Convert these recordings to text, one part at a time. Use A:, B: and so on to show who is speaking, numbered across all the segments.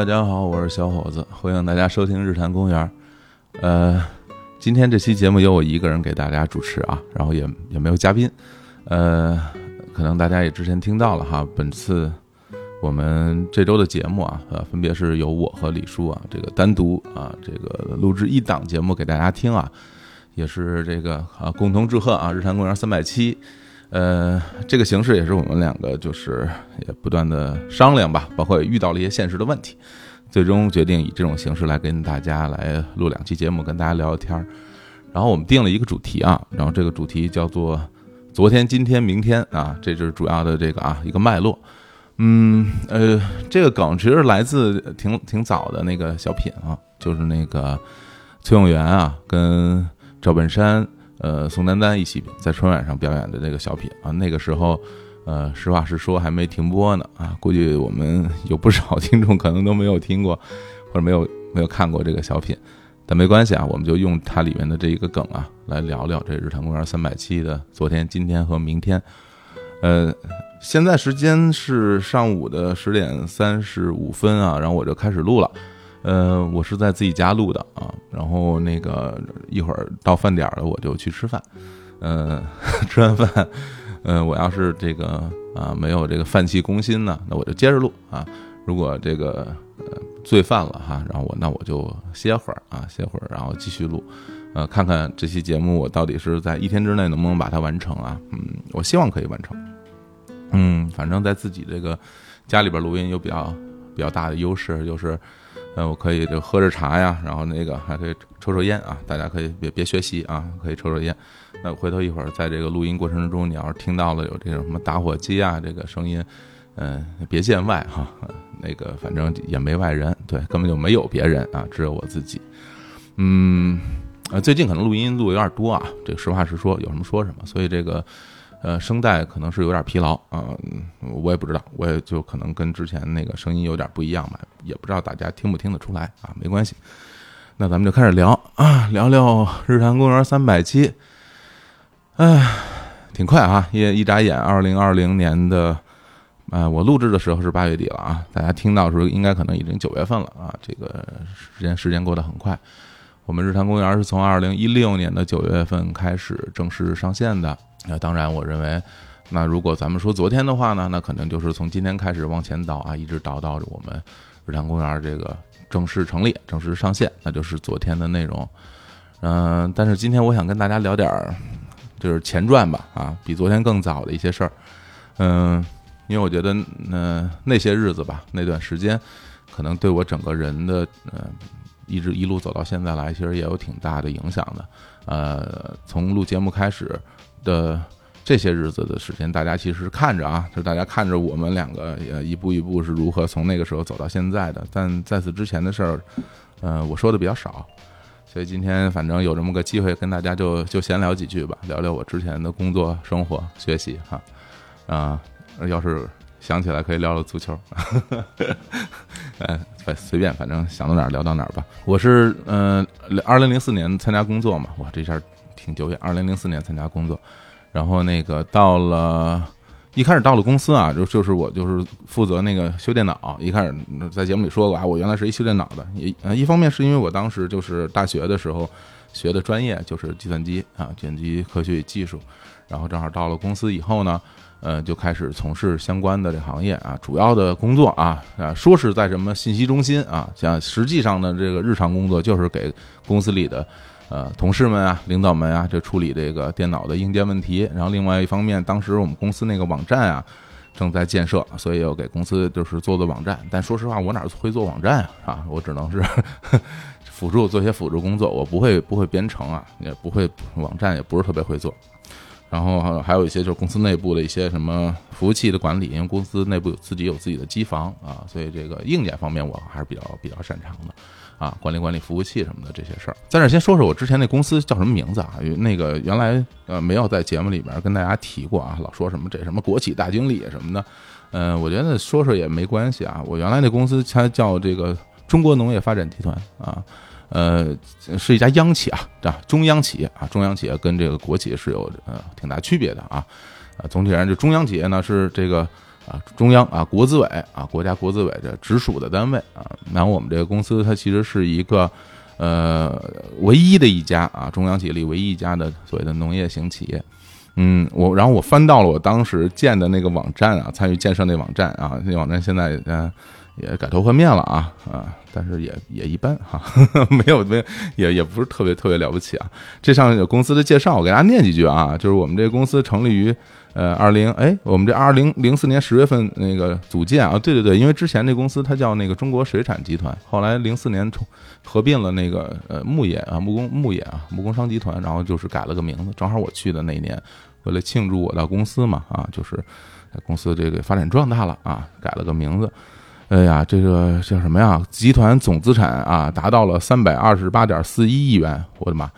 A: 大家好，我是小伙子，欢迎大家收听日坛公园。呃，今天这期节目由我一个人给大家主持啊，然后也也没有嘉宾。呃，可能大家也之前听到了哈，本次我们这周的节目啊，呃，分别是由我和李叔啊，这个单独啊，这个录制一档节目给大家听啊，也是这个啊，共同祝贺啊，日坛公园三百七。呃，这个形式也是我们两个就是也不断的商量吧，包括也遇到了一些现实的问题，最终决定以这种形式来跟大家来录两期节目，跟大家聊聊天儿。然后我们定了一个主题啊，然后这个主题叫做“昨天、今天、明天”啊，这就是主要的这个啊一个脉络。嗯，呃，这个梗其实来自挺挺早的那个小品啊，就是那个崔永元啊跟赵本山。呃，宋丹丹一起在春晚上表演的这个小品啊，那个时候，呃，实话实说还没停播呢啊，估计我们有不少听众可能都没有听过，或者没有没有看过这个小品，但没关系啊，我们就用它里面的这一个梗啊，来聊聊这日坛公园三百期的昨天、今天和明天。呃，现在时间是上午的十点三十五分啊，然后我就开始录了。呃，我是在自己家录的啊，然后那个一会儿到饭点了，我就去吃饭。嗯，吃完饭，嗯，我要是这个啊没有这个饭气攻心呢，那我就接着录啊。如果这个呃醉饭了哈，然后我那我就歇会儿啊，歇会儿，然后继续录。呃，看看这期节目我到底是在一天之内能不能把它完成啊？嗯，我希望可以完成。嗯，反正在自己这个家里边录音有比较比较大的优势，就是。呃，我可以就喝着茶呀，然后那个还可以抽抽烟啊。大家可以别别学习啊，可以抽抽烟。那回头一会儿在这个录音过程之中，你要是听到了有这种什么打火机啊这个声音，嗯，别见外哈。那个反正也没外人，对，根本就没有别人啊，只有我自己。嗯，呃，最近可能录音录有点多啊，这个实话实说，有什么说什么。所以这个。呃，声带可能是有点疲劳啊，我也不知道，我也就可能跟之前那个声音有点不一样吧，也不知道大家听不听得出来啊，没关系。那咱们就开始聊啊，聊聊日坛公园三百期。哎，挺快啊，一一眨眼，二零二零年的，呃，我录制的时候是八月底了啊，大家听到的时候应该可能已经九月份了啊，这个时间时间过得很快。我们日坛公园是从二零一六年的九月份开始正式上线的。那当然，我认为，那如果咱们说昨天的话呢，那可能就是从今天开始往前倒啊，一直倒到我们日坛公园这个正式成立、正式上线，那就是昨天的内容。嗯，但是今天我想跟大家聊点儿，就是前传吧，啊，比昨天更早的一些事儿。嗯，因为我觉得，嗯那些日子吧，那段时间，可能对我整个人的，呃，一直一路走到现在来，其实也有挺大的影响的。呃，从录节目开始。的这些日子的时间，大家其实看着啊，就大家看着我们两个呃一步一步是如何从那个时候走到现在的。但在此之前的事儿，呃，我说的比较少，所以今天反正有这么个机会跟大家就就闲聊几句吧，聊聊我之前的工作、生活、学习哈。啊，要是想起来可以聊聊足球，哎，随便，反正想到哪儿聊到哪儿吧。我是嗯，二零零四年参加工作嘛，哇，这下。挺久远，二零零四年参加工作，然后那个到了一开始到了公司啊，就就是我就是负责那个修电脑。一开始在节目里说过啊，我原来是一修电脑的。一一方面是因为我当时就是大学的时候学的专业就是计算机啊，计算机科学与技术。然后正好到了公司以后呢，呃，就开始从事相关的这行业啊，主要的工作啊啊，说是在什么信息中心啊，像实际上呢，这个日常工作就是给公司里的。呃，同事们啊，领导们啊，就处理这个电脑的硬件问题。然后另外一方面，当时我们公司那个网站啊，正在建设，所以要给公司就是做做网站。但说实话，我哪会做网站啊？啊，我只能是 辅助做些辅助工作，我不会不会编程啊，也不会网站，也不是特别会做。然后还有一些就是公司内部的一些什么服务器的管理，因为公司内部自己有自己的机房啊，所以这个硬件方面我还是比较比较擅长的。啊，管理管理服务器什么的这些事儿。在这先说说我之前那公司叫什么名字啊？那个原来呃没有在节目里边跟大家提过啊，老说什么这什么国企大经理什么的，嗯，我觉得说说也没关系啊。我原来那公司它叫这个中国农业发展集团啊。呃，是一家央企啊，啊，中央企业啊，中央企业跟这个国企是有呃挺大区别的啊，啊，总体而言，这中央企业呢是这个啊中央啊国资委啊国家国资委的直属的单位啊，然后我们这个公司它其实是一个呃唯一的一家啊中央企业里唯一一家的所谓的农业型企业，嗯，我然后我翻到了我当时建的那个网站啊，参与建设那网站啊，那网站现在嗯。也改头换面了啊啊！但是也也一般哈，没有没也也不是特别特别了不起啊。这上有公司的介绍，我给大家念几句啊。就是我们这公司成立于呃二零哎，我们这二零零四年十月份那个组建啊，对对对，因为之前这公司它叫那个中国水产集团，后来零四年重合并了那个呃牧业啊木工牧业啊木工商集团，然后就是改了个名字。正好我去的那一年，为了庆祝我到公司嘛啊，就是公司这个发展壮大了啊，改了个名字。哎呀，这个叫什么呀？集团总资产啊，达到了三百二十八点四一亿元。我的妈，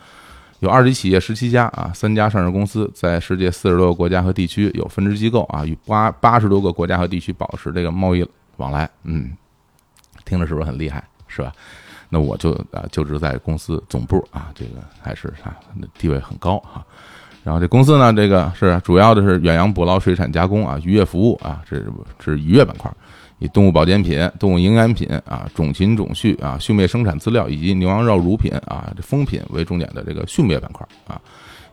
A: 有二级企业十七家啊，三家上市公司，在世界四十多个国家和地区有分支机构啊，与八八十多个国家和地区保持这个贸易往来。嗯，听着是不是很厉害？是吧？那我就啊就职在公司总部啊，这个还是啊地位很高哈。然后这公司呢，这个是主要的是远洋捕捞、水产加工啊、渔业服务啊，这是是渔业板块。以动物保健品、动物营养品啊、种禽种畜啊、畜牧业生产资料以及牛羊肉乳品啊、这蜂品为重点的这个畜牧业板块啊，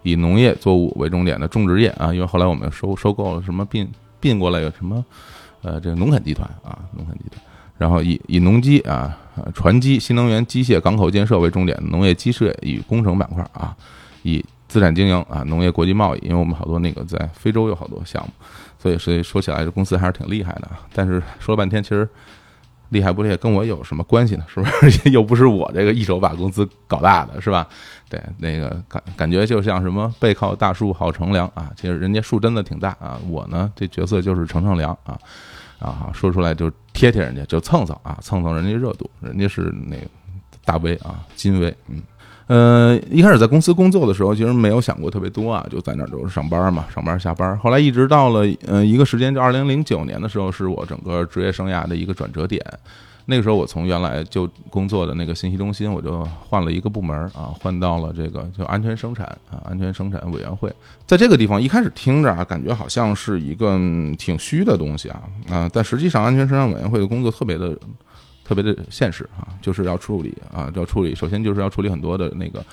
A: 以农业作物为重点的种植业啊，因为后来我们收收购了什么并并过来有什么呃这个农垦集团啊，农垦集团，然后以以农机啊、船机、新能源机械、港口建设为重点的农业机械与工程板块啊，以资产经营啊、农业国际贸易，因为我们好多那个在非洲有好多项目。所以，所以说起来，这公司还是挺厉害的。但是说了半天，其实厉害不厉害，跟我有什么关系呢？是不是？又不是我这个一手把公司搞大的，是吧？对，那个感感觉就像什么背靠大树好乘凉啊。其实人家树真的挺大啊。我呢，这角色就是乘乘凉啊啊，说出来就贴贴人家，就蹭蹭啊，蹭蹭人家热度。人家是那大 V 啊，金 V，嗯。呃，一开始在公司工作的时候，其实没有想过特别多啊，就在那儿就是上班嘛，上班下班。后来一直到了呃一个时间，就二零零九年的时候，是我整个职业生涯的一个转折点。那个时候，我从原来就工作的那个信息中心，我就换了一个部门啊，换到了这个就安全生产啊，安全生产委员会。在这个地方，一开始听着啊，感觉好像是一个挺虚的东西啊啊，但实际上，安全生产委员会的工作特别的。特别的现实啊，就是要处理啊，要处理。首先就是要处理很多的那个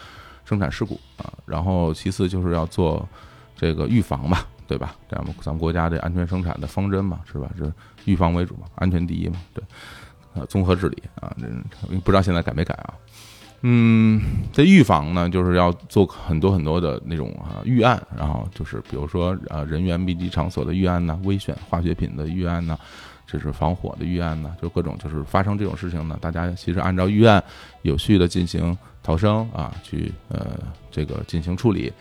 A: 生产事故啊，然后其次就是要做这个预防嘛，对吧？这样咱们国家的安全生产的方针嘛，是吧？是预防为主嘛，安全第一嘛，对。呃，综合治理啊，这不知道现在改没改啊？嗯，这预防呢，就是要做很多很多的那种啊预案，然后就是比如说呃人员密集场所的预案呢，危险化学品的预案呢。这是防火的预案呢，就各种就是发生这种事情呢，大家其实按照预案有序的进行逃生啊，去呃这个进行处理，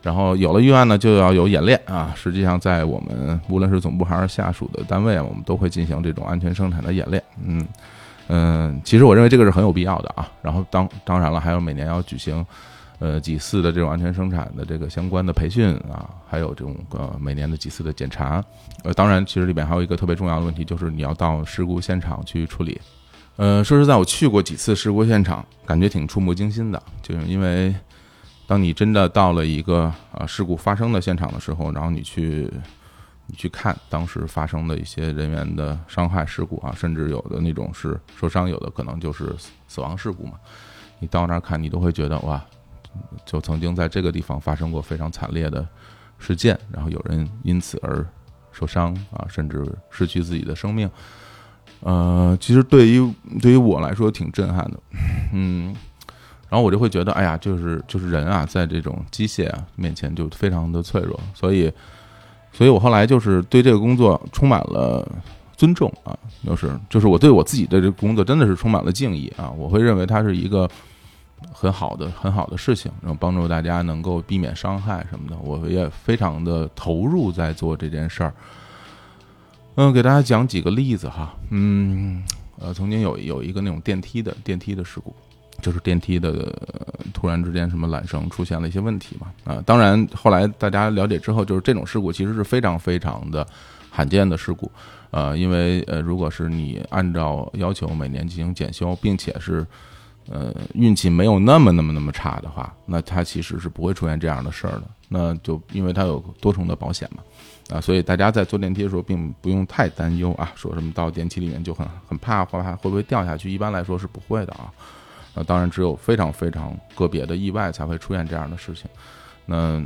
A: 然后有了预案呢，就要有演练啊。实际上，在我们无论是总部还是下属的单位，我们都会进行这种安全生产的演练。嗯嗯，其实我认为这个是很有必要的啊。然后当当然了，还有每年要举行。呃，几次的这种安全生产的这个相关的培训啊，还有这种呃每年的几次的检查，呃，当然，其实里边还有一个特别重要的问题，就是你要到事故现场去处理。呃，说实在，我去过几次事故现场，感觉挺触目惊心的，就是因为当你真的到了一个啊事故发生的现场的时候，然后你去你去看当时发生的一些人员的伤害事故啊，甚至有的那种是受伤，有的可能就是死亡事故嘛，你到那儿看，你都会觉得哇。就曾经在这个地方发生过非常惨烈的事件，然后有人因此而受伤啊，甚至失去自己的生命。呃，其实对于对于我来说挺震撼的，嗯，然后我就会觉得，哎呀，就是就是人啊，在这种机械啊面前就非常的脆弱，所以，所以我后来就是对这个工作充满了尊重啊，就是就是我对我自己的这个工作真的是充满了敬意啊，我会认为它是一个。很好的，很好的事情，然后帮助大家能够避免伤害什么的，我也非常的投入在做这件事儿。嗯，给大家讲几个例子哈，嗯，呃，曾经有有一个那种电梯的电梯的事故就是电梯的突然之间什么缆绳出现了一些问题嘛。啊，当然后来大家了解之后，就是这种事故其实是非常非常的罕见的事故，呃，因为呃，如果是你按照要求每年进行检修，并且是呃运气没有那么那么那么差的话，那它其实是不会出现这样的事儿的。那就因为它有多重的保险嘛，啊，所以大家在坐电梯的时候并不用太担忧啊，说什么到电梯里面就很很怕，怕会不会掉下去？一般来说是不会的啊。那当然，只有非常非常个别的意外才会出现这样的事情。那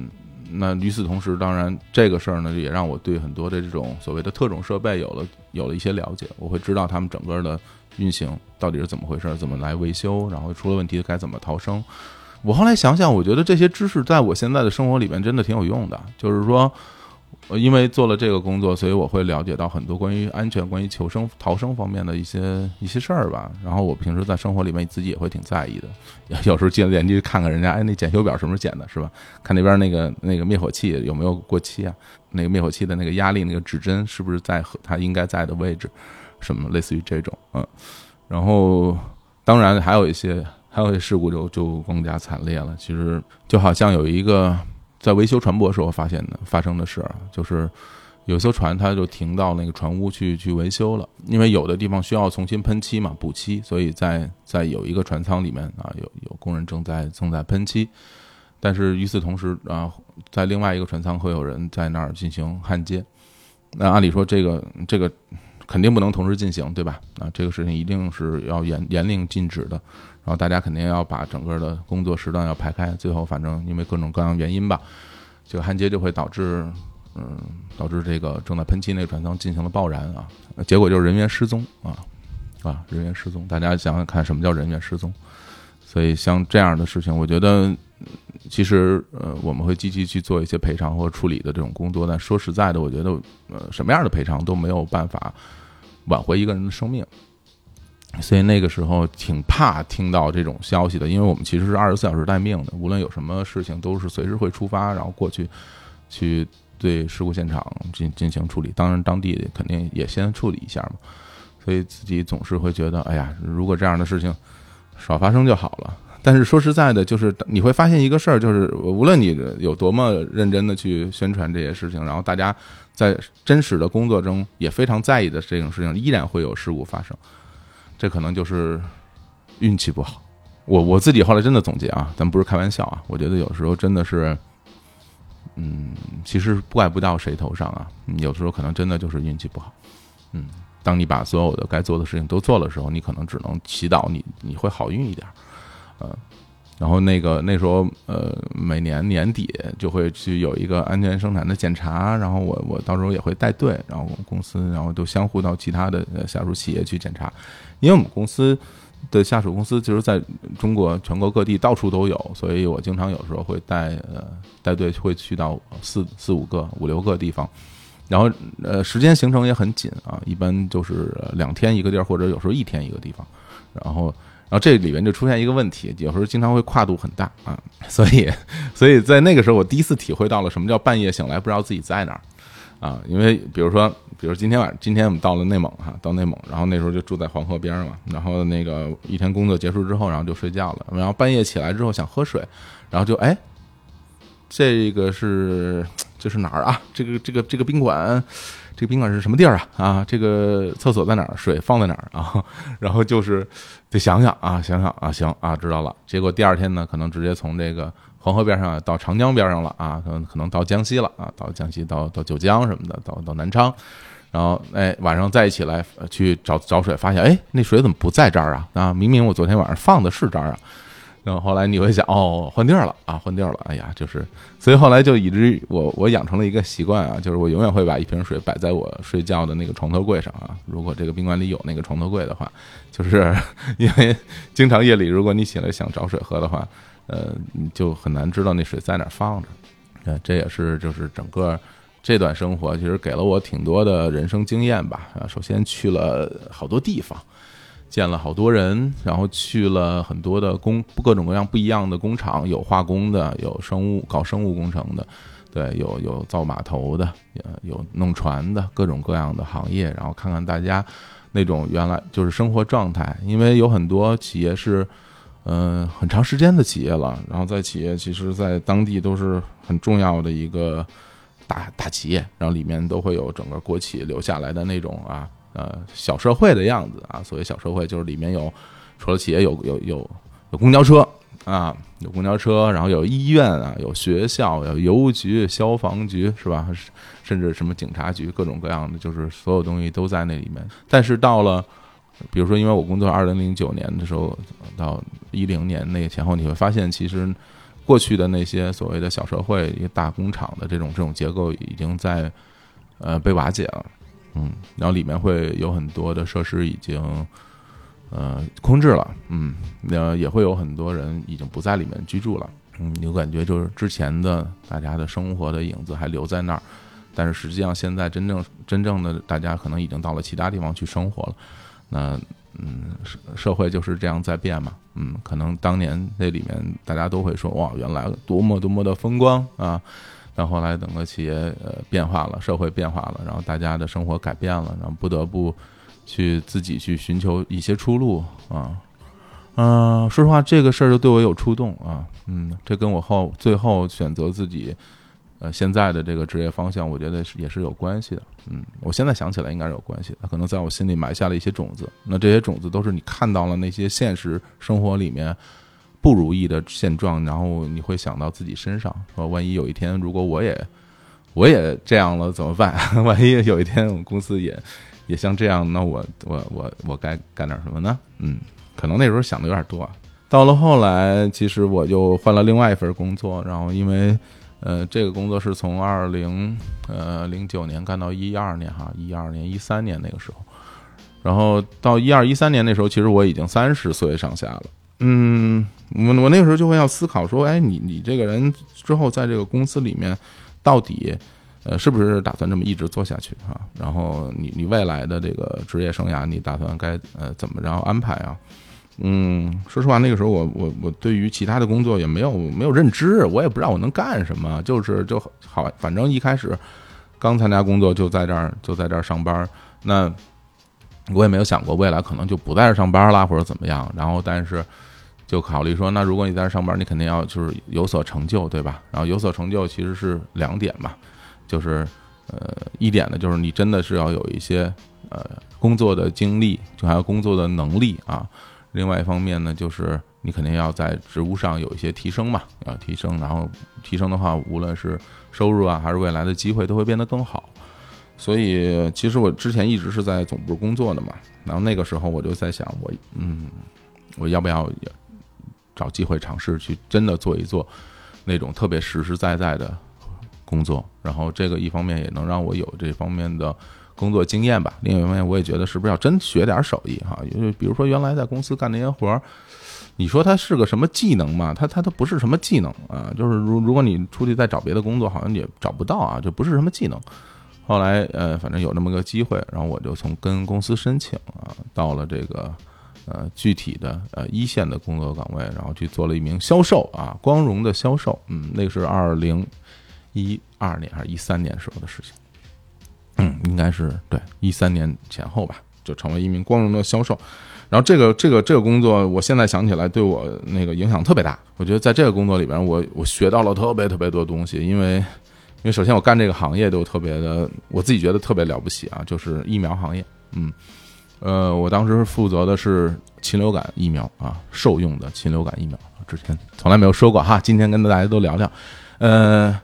A: 那与此同时，当然这个事儿呢，也让我对很多的这种所谓的特种设备有了有了一些了解。我会知道他们整个的运行到底是怎么回事，怎么来维修，然后出了问题该怎么逃生。我后来想想，我觉得这些知识在我现在的生活里面真的挺有用的，就是说。因为做了这个工作，所以我会了解到很多关于安全、关于求生、逃生方面的一些一些事儿吧。然后我平时在生活里面自己也会挺在意的，有时候进了电梯看看人家，哎，那检修表什么时候检的，是吧？看那边那个那个灭火器有没有过期啊？那个灭火器的那个压力那个指针是不是在和它应该在的位置？什么类似于这种，嗯。然后当然还有一些还有一些事故就就更加惨烈了。其实就好像有一个。在维修船舶时候发现的发生的事儿，就是有艘船它就停到那个船坞去去维修了，因为有的地方需要重新喷漆嘛，补漆，所以在在有一个船舱里面啊，有有工人正在正在喷漆，但是与此同时啊，在另外一个船舱会有人在那儿进行焊接，那按理说这个这个肯定不能同时进行，对吧？啊，这个事情一定是要严严令禁止的。然后大家肯定要把整个的工作时段要排开，最后反正因为各种各样原因吧，这个焊接就会导致，嗯，导致这个正在喷漆那个船舱进行了爆燃啊，结果就是人员失踪啊，啊，人员失踪。大家想想看，什么叫人员失踪？所以像这样的事情，我觉得其实呃，我们会积极去做一些赔偿或处理的这种工作。但说实在的，我觉得呃，什么样的赔偿都没有办法挽回一个人的生命。所以那个时候挺怕听到这种消息的，因为我们其实是二十四小时待命的，无论有什么事情都是随时会出发，然后过去去对事故现场进进行处理。当然，当地肯定也先处理一下嘛。所以自己总是会觉得，哎呀，如果这样的事情少发生就好了。但是说实在的，就是你会发现一个事儿，就是无论你有多么认真的去宣传这些事情，然后大家在真实的工作中也非常在意的这种事情，依然会有事故发生。这可能就是运气不好，我我自己后来真的总结啊，咱不是开玩笑啊，我觉得有时候真的是，嗯，其实怪不到谁头上啊，有时候可能真的就是运气不好，嗯，当你把所有的该做的事情都做的时候，你可能只能祈祷你你会好运一点，呃，然后那个那时候呃，每年年底就会去有一个安全生产的检查，然后我我到时候也会带队，然后公司然后都相互到其他的下属企业去检查。因为我们公司的下属公司其实在中国全国各地到处都有，所以我经常有时候会带呃带队会去到四四五个五六个地方，然后呃时间行程也很紧啊，一般就是两天一个地儿，或者有时候一天一个地方，然后然后这里面就出现一个问题，有时候经常会跨度很大啊，所以 所以在那个时候我第一次体会到了什么叫半夜醒来不知道自己在哪儿。啊，因为比如说，比如今天晚上，今天我们到了内蒙哈，到内蒙，然后那时候就住在黄河边嘛，然后那个一天工作结束之后，然后就睡觉了，然后半夜起来之后想喝水，然后就哎，这个是这是哪儿啊？这个这个这个宾馆，这个宾馆是什么地儿啊？啊，这个厕所在哪儿？水放在哪儿啊？然后就是得想想啊，想想啊，行啊，知道了。结果第二天呢，可能直接从这个。黄河边上到长江边上了啊，可能可能到江西了啊，到江西到到九江什么的，到到南昌，然后哎晚上再一起来去找找水，发现哎那水怎么不在这儿啊？啊明明我昨天晚上放的是这儿啊，然后后来你会想哦换地儿了啊换地儿了，哎呀就是所以后来就以至于我我养成了一个习惯啊，就是我永远会把一瓶水摆在我睡觉的那个床头柜上啊，如果这个宾馆里有那个床头柜的话，就是因为经常夜里如果你起来想找水喝的话。呃，你就很难知道那水在哪放着，呃，这也是就是整个这段生活，其实给了我挺多的人生经验吧。啊，首先去了好多地方，见了好多人，然后去了很多的工，各种各样不一样的工厂，有化工的，有生物搞生物工程的，对，有有造码头的，有弄船的，各种各样的行业，然后看看大家那种原来就是生活状态，因为有很多企业是。嗯很长时间的企业了。然后在企业，其实在当地都是很重要的一个大大企业，然后里面都会有整个国企留下来的那种啊呃小社会的样子啊。所谓小社会，就是里面有除了企业有有有有公交车啊，有公交车，然后有医院啊，有学校，有邮局、消防局，是吧？甚至什么警察局，各种各样的，就是所有东西都在那里面。但是到了，比如说，因为我工作二零零九年的时候到一零年那个前后，你会发现，其实过去的那些所谓的小社会、一个大工厂的这种这种结构，已经在呃被瓦解了。嗯，然后里面会有很多的设施已经。呃，空置了，嗯，那也会有很多人已经不在里面居住了，嗯，有感觉就是之前的大家的生活的影子还留在那儿，但是实际上现在真正真正的大家可能已经到了其他地方去生活了，那嗯，社社会就是这样在变嘛，嗯，可能当年那里面大家都会说哇，原来多么多么的风光啊，然后来整个企业呃变化了，社会变化了，然后大家的生活改变了，然后不得不。去自己去寻求一些出路啊，嗯，说实话，这个事儿就对我有触动啊，嗯，这跟我后最后选择自己呃现在的这个职业方向，我觉得是也是有关系的，嗯，我现在想起来应该是有关系的，可能在我心里埋下了一些种子，那这些种子都是你看到了那些现实生活里面不如意的现状，然后你会想到自己身上，说万一有一天如果我也我也这样了怎么办？万一有一天我们公司也。也像这样，那我我我我该干点什么呢？嗯，可能那时候想的有点多。到了后来，其实我就换了另外一份工作，然后因为呃，这个工作是从二零呃零九年干到一二年哈，一二年一三年那个时候，然后到一二一三年那时候，其实我已经三十岁上下了。嗯，我我那个时候就会要思考说，哎，你你这个人之后在这个公司里面到底。呃，是不是打算这么一直做下去啊？然后你你未来的这个职业生涯，你打算该呃怎么着安排啊？嗯，说实话，那个时候我我我对于其他的工作也没有没有认知，我也不知道我能干什么，就是就好，反正一开始刚参加工作就在这儿就在这儿上班，那我也没有想过未来可能就不在这上班啦或者怎么样。然后但是就考虑说，那如果你在这上班，你肯定要就是有所成就，对吧？然后有所成就其实是两点嘛。就是，呃，一点呢，就是你真的是要有一些呃工作的经历，就还有工作的能力啊。另外一方面呢，就是你肯定要在职务上有一些提升嘛，要提升。然后提升的话，无论是收入啊，还是未来的机会，都会变得更好。所以，其实我之前一直是在总部工作的嘛。然后那个时候我就在想，我嗯，我要不要找机会尝试去真的做一做那种特别实实在在的。工作，然后这个一方面也能让我有这方面的工作经验吧。另一方面，我也觉得是不是要真学点手艺哈？因为比如说原来在公司干那些活儿，你说它是个什么技能嘛？它它它不是什么技能啊。就是如如果你出去再找别的工作，好像也找不到啊，就不是什么技能。后来呃，反正有那么个机会，然后我就从跟公司申请啊，到了这个呃具体的呃一线的工作岗位，然后去做了一名销售啊，光荣的销售。嗯，那是二零。一二年还是一三年时候的事情，嗯，应该是对一三年前后吧，就成为一名光荣的销售。然后这个这个这个工作，我现在想起来对我那个影响特别大。我觉得在这个工作里边，我我学到了特别特别多东西。因为因为首先我干这个行业都特别的，我自己觉得特别了不起啊，就是疫苗行业。嗯，呃，我当时负责的是禽流感疫苗啊，兽用的禽流感疫苗。之前从来没有说过哈，今天跟大家都聊聊，呃。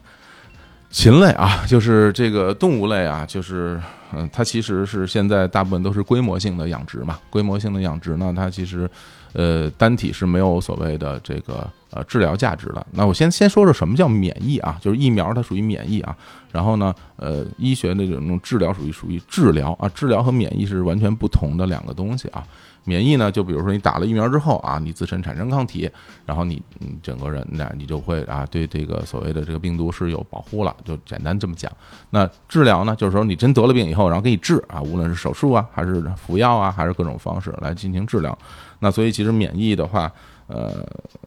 A: 禽类啊，就是这个动物类啊，就是嗯，它其实是现在大部分都是规模性的养殖嘛。规模性的养殖呢，它其实呃单体是没有所谓的这个呃治疗价值的。那我先先说说什么叫免疫啊，就是疫苗它属于免疫啊。然后呢，呃，医学那种治疗属于属于治疗啊，治疗和免疫是完全不同的两个东西啊。免疫呢，就比如说你打了疫苗之后啊，你自身产生抗体，然后你你整个人呢你就会啊对这个所谓的这个病毒是有保护了，就简单这么讲。那治疗呢，就是说你真得了病以后，然后给你治啊，无论是手术啊，还是服药啊，还是各种方式来进行治疗。那所以其实免疫的话，呃，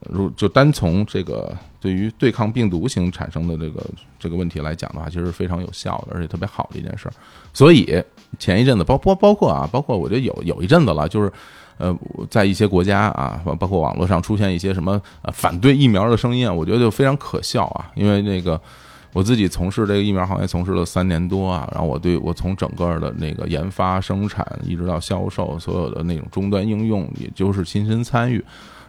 A: 如就单从这个对于对抗病毒型产生的这个这个问题来讲的话，其实是非常有效的，而且特别好的一件事儿。所以前一阵子，包包包括啊，包括我觉得有有一阵子了，就是呃，在一些国家啊，包括网络上出现一些什么呃反对疫苗的声音啊，我觉得就非常可笑啊，因为那个。我自己从事这个疫苗行业从事了三年多啊，然后我对我从整个的那个研发、生产一直到销售，所有的那种终端应用，也就是亲身参与。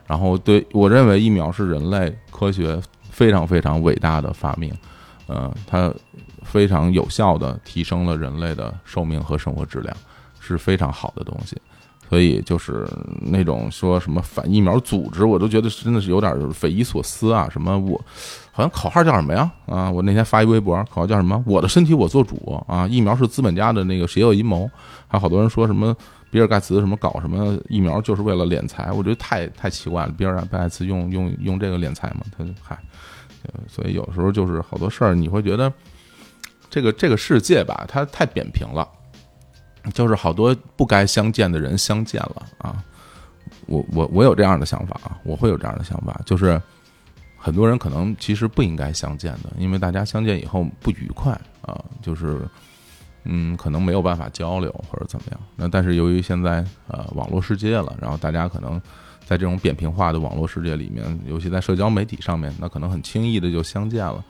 A: 然后对我认为疫苗是人类科学非常非常伟大的发明，呃，它非常有效的提升了人类的寿命和生活质量，是非常好的东西。所以就是那种说什么反疫苗组织，我都觉得真的是有点匪夷所思啊！什么我好像口号叫什么呀？啊，我那天发一微博，口号叫什么？我的身体我做主啊！疫苗是资本家的那个邪恶阴谋。还有好多人说什么比尔盖茨什么搞什么疫苗就是为了敛财，我觉得太太奇怪了。比尔盖茨用用用这个敛财吗？他嗨，所以有时候就是好多事儿，你会觉得这个这个世界吧，它太扁平了。就是好多不该相见的人相见了啊！我我我有这样的想法啊，我会有这样的想法，就是很多人可能其实不应该相见的，因为大家相见以后不愉快啊，就是嗯，可能没有办法交流或者怎么样。那但是由于现在呃网络世界了，然后大家可能在这种扁平化的网络世界里面，尤其在社交媒体上面，那可能很轻易的就相见了。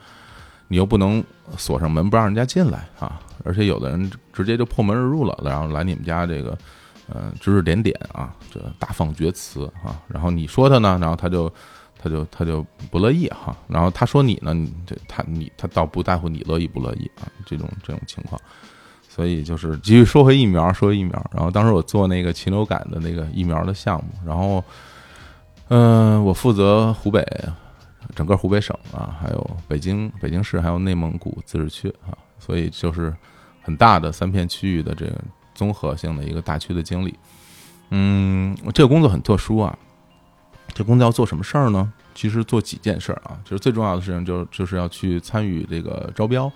A: 你又不能锁上门不让人家进来啊！而且有的人直接就破门而入了，然后来你们家这个，呃，指指点点啊，这大放厥词啊。然后你说他呢，然后他就，他就他就不乐意哈。然后他说你呢，这他你他倒不在乎你乐意不乐意啊，这种这种情况。所以就是继续说回疫苗，说回疫苗。然后当时我做那个禽流感的那个疫苗的项目，然后，嗯，我负责湖北，整个湖北省啊，还有北京北京市，还有内蒙古自治区啊。所以就是很大的三片区域的这个综合性的一个大区的经理，嗯，这个工作很特殊啊。这工作要做什么事儿呢？其实做几件事儿啊，就是最重要的事情就是就是要去参与这个招标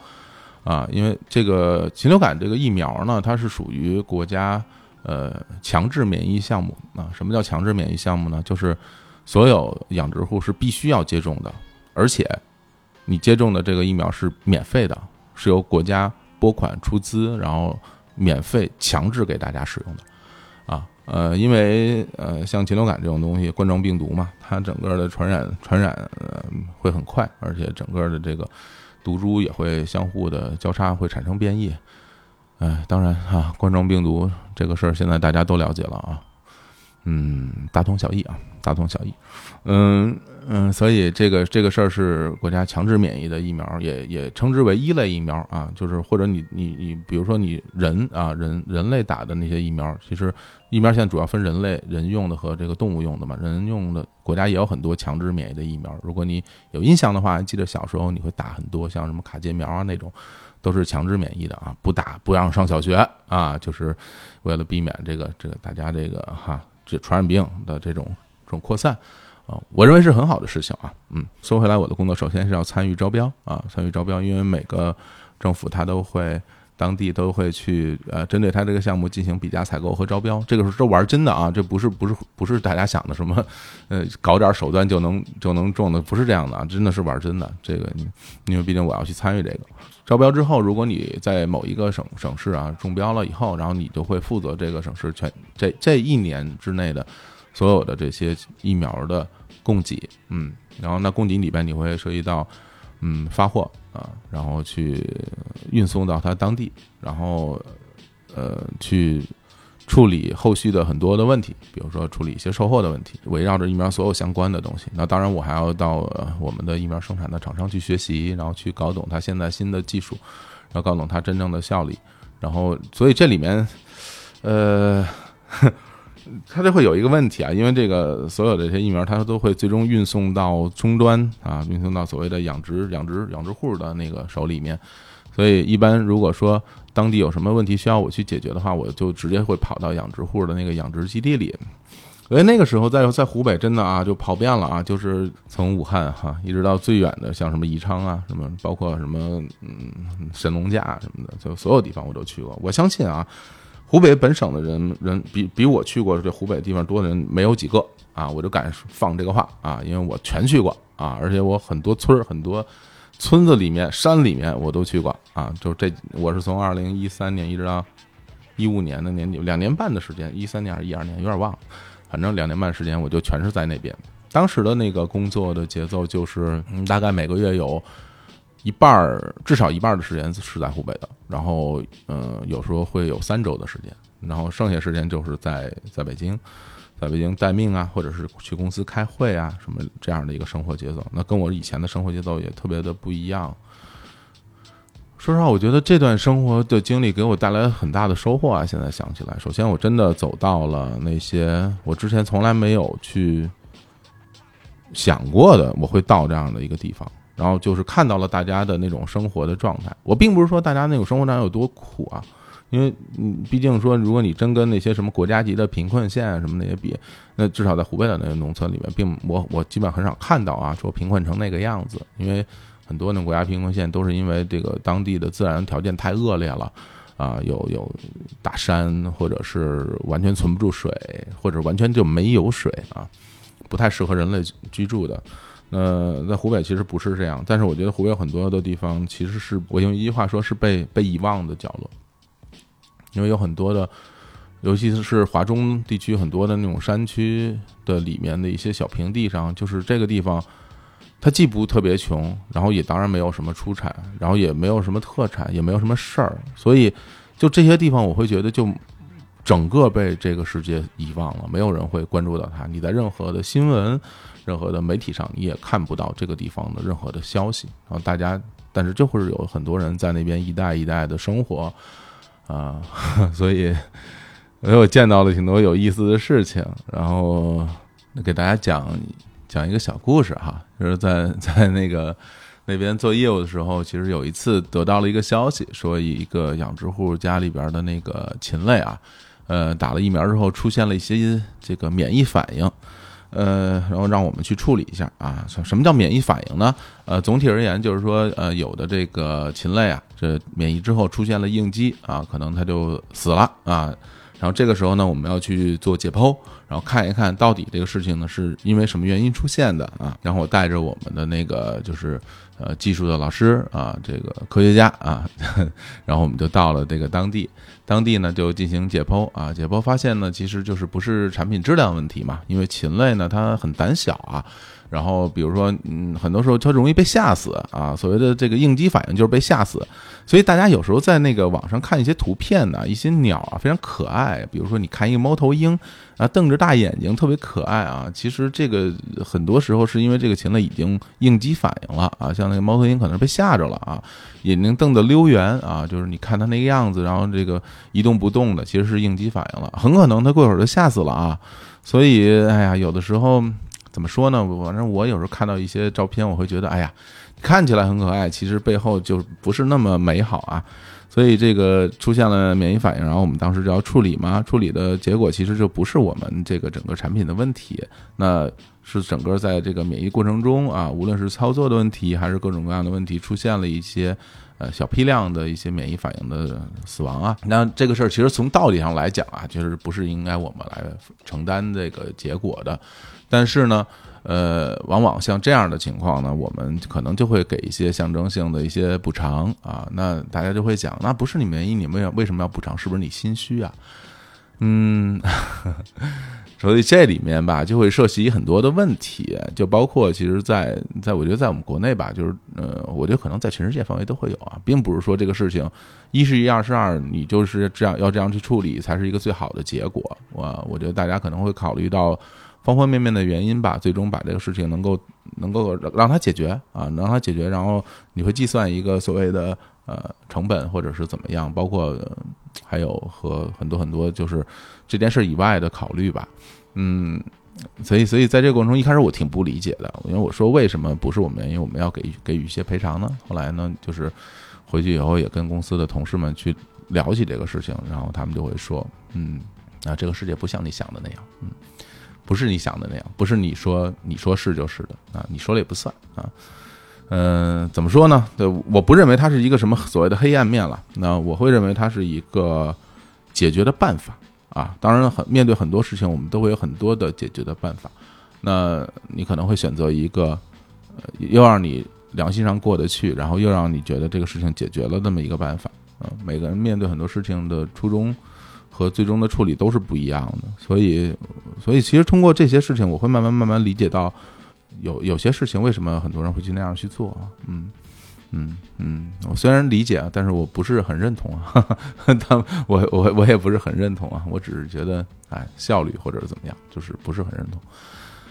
A: 啊，因为这个禽流感这个疫苗呢，它是属于国家呃强制免疫项目啊。什么叫强制免疫项目呢？就是所有养殖户是必须要接种的，而且你接种的这个疫苗是免费的。是由国家拨款出资，然后免费强制给大家使用的，啊，呃，因为呃，像禽流感这种东西，冠状病毒嘛，它整个的传染传染呃会很快，而且整个的这个毒株也会相互的交叉，会产生变异。哎，当然啊，冠状病毒这个事儿现在大家都了解了啊，嗯，大同小异啊，大同小异，嗯。嗯，所以这个这个事儿是国家强制免疫的疫苗，也也称之为一类疫苗啊，就是或者你你你，比如说你人啊人人类打的那些疫苗，其实疫苗现在主要分人类人用的和这个动物用的嘛，人用的国家也有很多强制免疫的疫苗。如果你有印象的话，记得小时候你会打很多像什么卡介苗啊那种，都是强制免疫的啊，不打不让上小学啊，就是为了避免这个这个大家这个哈这传染病的这种种扩散。啊，我认为是很好的事情啊。嗯，说回来，我的工作首先是要参与招标啊，参与招标，因为每个政府它都会当地都会去呃，针对它这个项目进行比价采购和招标。这个是这玩真的啊，这不是不是不是大家想的什么呃，搞点手段就能就能中的，不是这样的啊，真的是玩真的。这个因为毕竟我要去参与这个招标之后，如果你在某一个省省市啊中标了以后，然后你就会负责这个省市全这这一年之内的。所有的这些疫苗的供给，嗯，然后那供给里边你会涉及到，嗯，发货啊，然后去运送到他当地，然后呃去处理后续的很多的问题，比如说处理一些售后的问题，围绕着疫苗所有相关的东西。那当然我还要到我们的疫苗生产的厂商去学习，然后去搞懂它现在新的技术，然后搞懂它真正的效力，然后所以这里面，呃。它这会有一个问题啊，因为这个所有这些疫苗，它都会最终运送到终端啊，运送到所谓的养殖、养殖、养殖户的那个手里面。所以，一般如果说当地有什么问题需要我去解决的话，我就直接会跑到养殖户的那个养殖基地里。所以那个时候，在在湖北真的啊，就跑遍了啊，就是从武汉哈，一直到最远的，像什么宜昌啊，什么包括什么嗯神农架什么的，就所有地方我都去过。我相信啊。湖北本省的人人比比我去过这湖北地方多的人没有几个啊，我就敢放这个话啊，因为我全去过啊，而且我很多村儿、很多村子里面、山里面我都去过啊。就这，我是从二零一三年一直到一五年的年底，两年半的时间，一三年还是一二年，有点忘了，反正两年半时间，我就全是在那边。当时的那个工作的节奏就是，大概每个月有。一半儿至少一半儿的时间是在湖北的，然后嗯，有时候会有三周的时间，然后剩下时间就是在在北京，在北京待命啊，或者是去公司开会啊，什么这样的一个生活节奏，那跟我以前的生活节奏也特别的不一样。说实话，我觉得这段生活的经历给我带来很大的收获啊！现在想起来，首先我真的走到了那些我之前从来没有去想过的，我会到这样的一个地方。然后就是看到了大家的那种生活的状态。我并不是说大家那种生活状态有多苦啊，因为嗯，毕竟说如果你真跟那些什么国家级的贫困县啊什么那些比，那至少在湖北的那个农村里面，并我我基本上很少看到啊说贫困成那个样子。因为很多那国家贫困县都是因为这个当地的自然条件太恶劣了啊，有有大山，或者是完全存不住水，或者完全就没有水啊，不太适合人类居住的。呃，在湖北其实不是这样，但是我觉得湖北有很多的地方其实是我用一句话说是被被遗忘的角落，因为有很多的，尤其是华中地区很多的那种山区的里面的一些小平地上，就是这个地方，它既不特别穷，然后也当然没有什么出产，然后也没有什么特产，也没有什么事儿，所以就这些地方我会觉得就整个被这个世界遗忘了，没有人会关注到它。你在任何的新闻。任何的媒体上你也看不到这个地方的任何的消息，然后大家，但是就会有很多人在那边一代一代的生活，啊，所以，所以我见到了挺多有意思的事情，然后给大家讲讲一个小故事哈，就是在 在那个那边做业务的时候，其实有一次得到了一个消息，说一个养殖户家里边的那个禽类啊，呃，打了疫苗之后出现了一些这个免疫反应。呃，然后让我们去处理一下啊。什么叫免疫反应呢？呃，总体而言就是说，呃，有的这个禽类啊，这免疫之后出现了应激啊，可能它就死了啊。然后这个时候呢，我们要去做解剖，然后看一看到底这个事情呢是因为什么原因出现的啊。然后我带着我们的那个就是呃技术的老师啊，这个科学家啊，然后我们就到了这个当地。当地呢就进行解剖啊，解剖发现呢，其实就是不是产品质量问题嘛，因为禽类呢它很胆小啊。然后，比如说，嗯，很多时候它容易被吓死啊。所谓的这个应激反应就是被吓死，所以大家有时候在那个网上看一些图片呢，一些鸟啊非常可爱，比如说你看一个猫头鹰啊，瞪着大眼睛特别可爱啊。其实这个很多时候是因为这个禽类已经应激反应了啊，像那个猫头鹰可能被吓着了啊，眼睛瞪得溜圆啊，就是你看它那个样子，然后这个一动不动的，其实是应激反应了，很可能它过会儿就吓死了啊。所以，哎呀，有的时候。怎么说呢？反正我有时候看到一些照片，我会觉得，哎呀，看起来很可爱，其实背后就不是那么美好啊。所以这个出现了免疫反应，然后我们当时就要处理嘛。处理的结果其实就不是我们这个整个产品的问题，那是整个在这个免疫过程中啊，无论是操作的问题，还是各种各样的问题，出现了一些呃小批量的一些免疫反应的死亡啊。那这个事儿其实从道理上来讲啊，其实不是应该我们来承担这个结果的。但是呢，呃，往往像这样的情况呢，我们可能就会给一些象征性的一些补偿啊。那大家就会讲，那不是你原因，你为为什么要补偿？是不是你心虚啊？嗯，所以这里面吧，就会涉及很多的问题，就包括其实，在在我觉得在我们国内吧，就是呃，我觉得可能在全世界范围都会有啊，并不是说这个事情一是一二是二，你就是这样要这样去处理才是一个最好的结果。我我觉得大家可能会考虑到。方方面面的原因吧，最终把这个事情能够能够让它解决啊，能让它解决，然后你会计算一个所谓的呃成本或者是怎么样，包括还有和很多很多就是这件事以外的考虑吧，嗯，所以所以在这个过程中，一开始我挺不理解的，因为我说为什么不是我们因为，我们要给给予一些赔偿呢？后来呢，就是回去以后也跟公司的同事们去聊起这个事情，然后他们就会说，嗯，啊，这个世界不像你想的那样，嗯。不是你想的那样，不是你说你说是就是的啊，你说了也不算啊。嗯，怎么说呢？对，我不认为它是一个什么所谓的黑暗面了。那我会认为它是一个解决的办法啊。当然，很面对很多事情，我们都会有很多的解决的办法。那你可能会选择一个，呃，又让你良心上过得去，然后又让你觉得这个事情解决了那么一个办法。嗯，每个人面对很多事情的初衷和最终的处理都是不一样的，所以，所以其实通过这些事情，我会慢慢慢慢理解到，有有些事情为什么很多人会去那样去做啊。嗯。嗯嗯，我虽然理解啊，但是我不是很认同啊。他我我我也不是很认同啊，我只是觉得哎，效率或者怎么样，就是不是很认同。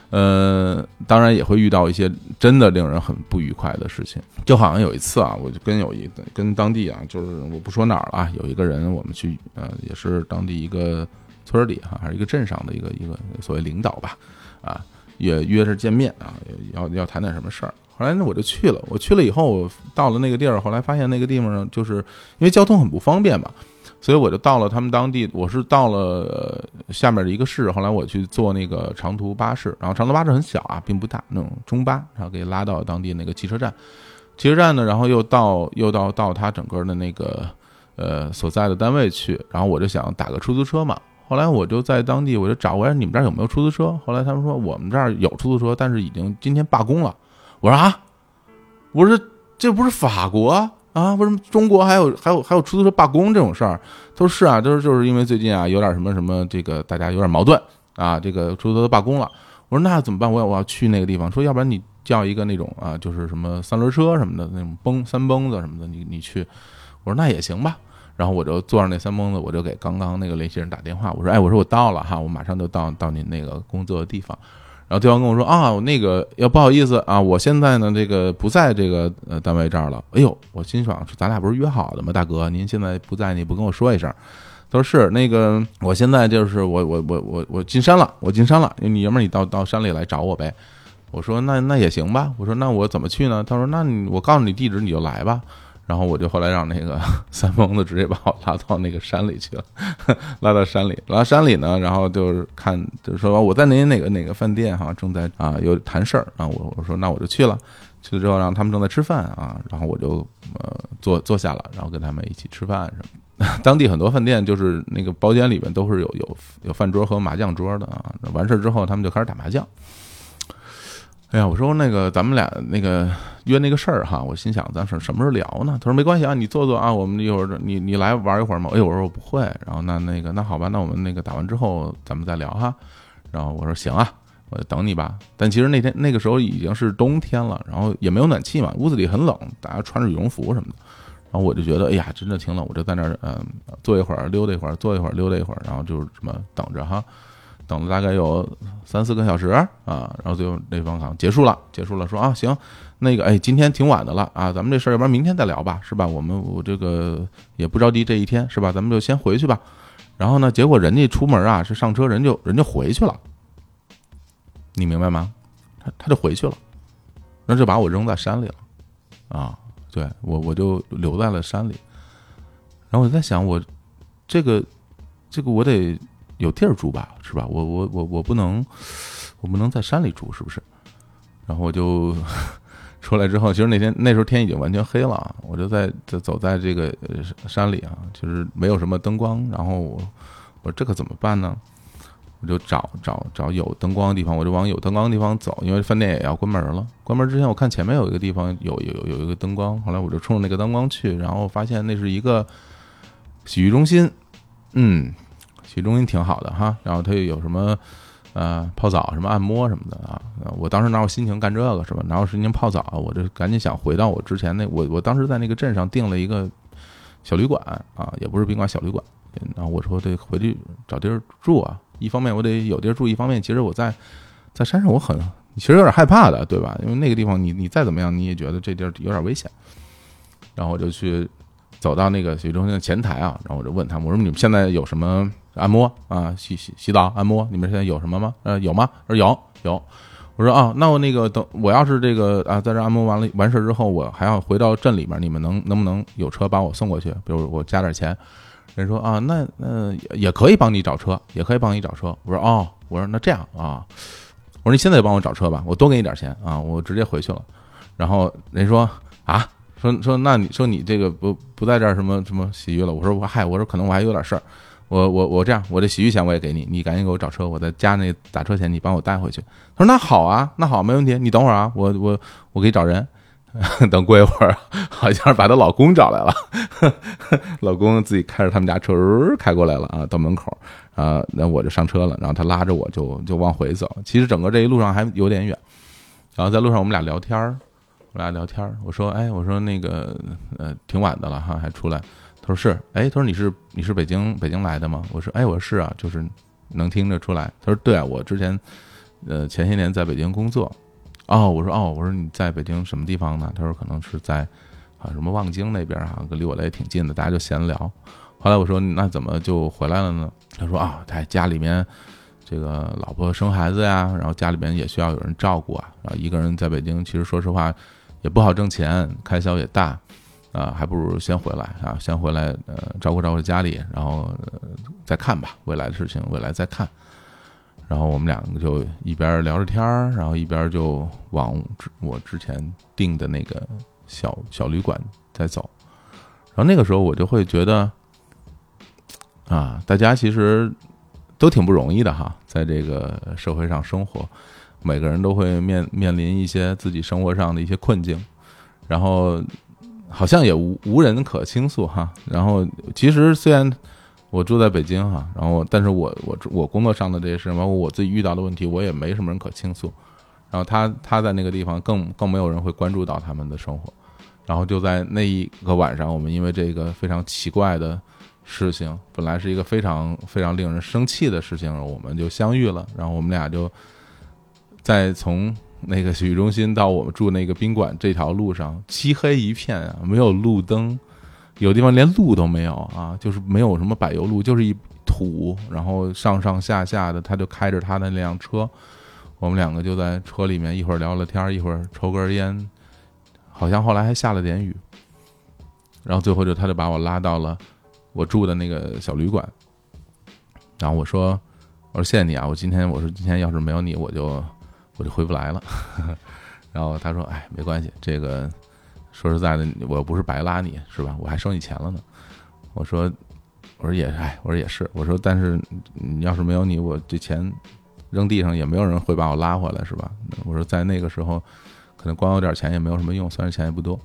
A: 呃，当然也会遇到一些真的令人很不愉快的事情，就好像有一次啊，我就跟有一跟当地啊，就是我不说哪儿了，有一个人，我们去呃，也是当地一个村里哈，还是一个镇上的一个一个所谓领导吧，啊，也约着见面啊，要要谈点什么事儿。后来呢，我就去了。我去了以后，到了那个地儿，后来发现那个地方就是因为交通很不方便嘛，所以我就到了他们当地。我是到了下面的一个市，后来我去坐那个长途巴士，然后长途巴士很小啊，并不大，那种中巴，然后给拉到当地那个汽车站。汽车站呢，然后又到又到到他整个的那个呃所在的单位去，然后我就想打个出租车嘛。后来我就在当地我就找，我说你们这儿有没有出租车？后来他们说我们这儿有出租车，但是已经今天罢工了。我说啊，我说这不是法国啊？为什么中国还有还有还有出租车罢工这种事儿？他说是啊，就是就是因为最近啊有点什么什么这个大家有点矛盾啊，这个出租车罢工了。我说那怎么办？我要我要去那个地方。说要不然你叫一个那种啊，就是什么三轮车什么的那种蹦三蹦子什么的，你你去。我说那也行吧。然后我就坐上那三蹦子，我就给刚刚那个联系人打电话。我说哎，我说我到了哈，我马上就到到您那个工作的地方。然后对方跟我说啊，那个要不好意思啊，我现在呢这个不在这个呃单位这儿了。哎呦，我心想，咱俩不是约好的吗，大哥？您现在不在，你不跟我说一声？他说是那个，我现在就是我我我我我进山了，我进山了。你爷们儿，你到到山里来找我呗。我说那那也行吧。我说那我怎么去呢？他说那你我告诉你地址，你就来吧。然后我就后来让那个三疯子直接把我拉到那个山里去了，拉到山里，拉到山里呢，然后就是看，就是说我在您哪个哪个饭店哈，正在啊有谈事儿啊，我我说那我就去了，去了之后让他们正在吃饭啊，然后我就呃坐坐下了，然后跟他们一起吃饭什么。当地很多饭店就是那个包间里面都是有有有饭桌和麻将桌的啊，完事儿之后他们就开始打麻将。哎呀，我说那个咱们俩那个约那个事儿哈，我心想咱什什么时候聊呢？他说没关系啊，你坐坐啊，我们一会儿你你来玩一会儿嘛。哎，我说我不会。然后那那个那好吧，那我们那个打完之后咱们再聊哈。然后我说行啊，我就等你吧。但其实那天那个时候已经是冬天了，然后也没有暖气嘛，屋子里很冷，大家穿着羽绒服什么的。然后我就觉得哎呀，真的挺冷，我就在那儿嗯坐一会儿溜达一会儿，坐一会儿溜达一会儿，然后就是这么等着哈。等了大概有三四个小时啊，然后最后那方好像结束了，结束了，说啊行，那个哎今天挺晚的了啊，咱们这事儿要不然明天再聊吧，是吧？我们我这个也不着急这一天，是吧？咱们就先回去吧。然后呢，结果人家出门啊，是上车人就人就回去了，你明白吗？他他就回去了，那就把我扔在山里了啊！对我我就留在了山里，然后我在想，我这个这个我得。有地儿住吧，是吧？我我我我不能，我不能在山里住，是不是？然后我就 出来之后，其实那天那时候天已经完全黑了，我就在在走在这个山里啊，就是没有什么灯光。然后我我说这可怎么办呢？我就找找找有灯光的地方，我就往有灯光的地方走，因为饭店也要关门了。关门之前，我看前面有一个地方有有有一个灯光，后来我就冲着那个灯光去，然后发现那是一个洗浴中心，嗯。洗浴中心挺好的哈，然后它有什么，呃，泡澡、什么按摩什么的啊。我当时哪有心情干这个是吧？哪有心情泡澡？我就赶紧想回到我之前那我我当时在那个镇上订了一个小旅馆啊，也不是宾馆，小旅馆。然后我说得回去找地儿住啊。一方面我得有地儿住，一方面其实我在在山上我很其实有点害怕的，对吧？因为那个地方你你再怎么样你也觉得这地儿有点危险。然后我就去走到那个洗浴中心的前台啊，然后我就问他们，我说你们现在有什么？按摩啊，洗洗洗澡，按摩，你们现在有什么吗？呃，有吗？说有有。我说啊，那我那个等我要是这个啊，在这按摩完了完事之后，我还要回到镇里面，你们能能不能有车把我送过去？比如我加点钱。人说啊，那那也可以帮你找车，也可以帮你找车。我说哦，我说那这样啊，我说你现在帮我找车吧，我多给你点钱啊，我直接回去了。然后人说啊，说说那你说你这个不不在这儿什么什么洗浴了？我说我嗨，我说可能我还有点事儿。我我我这样，我这洗浴钱我也给你，你赶紧给我找车，我再加那打车钱，你帮我带回去。他说那好啊，那好，没问题，你等会儿啊，我我我给你找人。等过一会儿，好像是把她老公找来了，老公自己开着他们家车开过来了啊，到门口啊，那我就上车了，然后他拉着我就就往回走。其实整个这一路上还有点远，然后在路上我们俩聊天儿我俩聊天儿我说哎，我说那个呃挺晚的了哈，还出来。他说是，哎，他说你是你是北京北京来的吗？我说哎，我是啊，就是能听着出来。他说对啊，我之前呃前些年在北京工作。哦，我说哦，我说你在北京什么地方呢？他说可能是在啊什么望京那边哈，离我来也挺近的，大家就闲聊。后来我说那怎么就回来了呢？他说啊，他家里面这个老婆生孩子呀，然后家里边也需要有人照顾啊，然后一个人在北京，其实说实话也不好挣钱，开销也大啊，还不如先回来啊，先回来呃照顾照顾家里，然后再看吧，未来的事情未来再看。然后我们两个就一边聊着天儿，然后一边就往我之前订的那个小小旅馆在走。然后那个时候我就会觉得，啊，大家其实都挺不容易的哈，在这个社会上生活，每个人都会面面临一些自己生活上的一些困境，然后好像也无无人可倾诉哈。然后其实虽然。我住在北京哈，然后但是我我我工作上的这些事，包括我自己遇到的问题，我也没什么人可倾诉。然后他他在那个地方更更没有人会关注到他们的生活。然后就在那一个晚上，我们因为这个非常奇怪的事情，本来是一个非常非常令人生气的事情，我们就相遇了。然后我们俩就在从那个洗浴中心到我们住那个宾馆这条路上，漆黑一片啊，没有路灯。有地方连路都没有啊，就是没有什么柏油路，就是一土，然后上上下下的，他就开着他的那辆车，我们两个就在车里面一会儿聊了天，一会儿抽根烟，好像后来还下了点雨，然后最后就他就把我拉到了我住的那个小旅馆，然后我说我说谢谢你啊，我今天我说今天要是没有你，我就我就回不来了，然后他说哎没关系，这个。说实在的，我又不是白拉你，是吧？我还收你钱了呢。我说，我说也，哎，我说也是。我说，但是你要是没有你，我这钱扔地上也没有人会把我拉回来，是吧？我说，在那个时候，可能光有点钱也没有什么用，虽然钱也不多。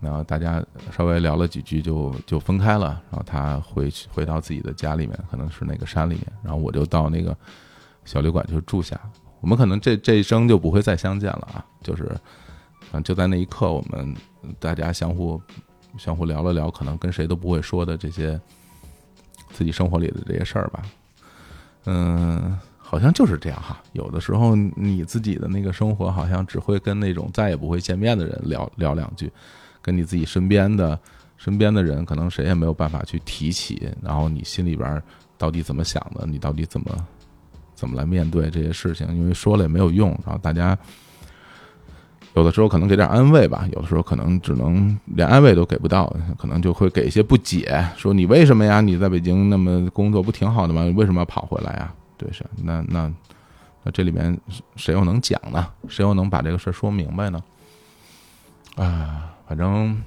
A: 然后大家稍微聊了几句，就就分开了。然后他回去回到自己的家里面，可能是那个山里面。然后我就到那个小旅馆就住下。我们可能这这一生就不会再相见了啊，就是。嗯，就在那一刻，我们大家相互相互聊了聊，可能跟谁都不会说的这些自己生活里的这些事儿吧。嗯，好像就是这样哈。有的时候，你自己的那个生活，好像只会跟那种再也不会见面的人聊聊两句，跟你自己身边的身边的人，可能谁也没有办法去提起。然后你心里边到底怎么想的？你到底怎么怎么来面对这些事情？因为说了也没有用。然后大家。有的时候可能给点安慰吧，有的时候可能只能连安慰都给不到，可能就会给一些不解，说你为什么呀？你在北京那么工作不挺好的吗？为什么要跑回来呀？对，是那那那这里面谁又能讲呢？谁又能把这个事儿说明白呢？啊，反正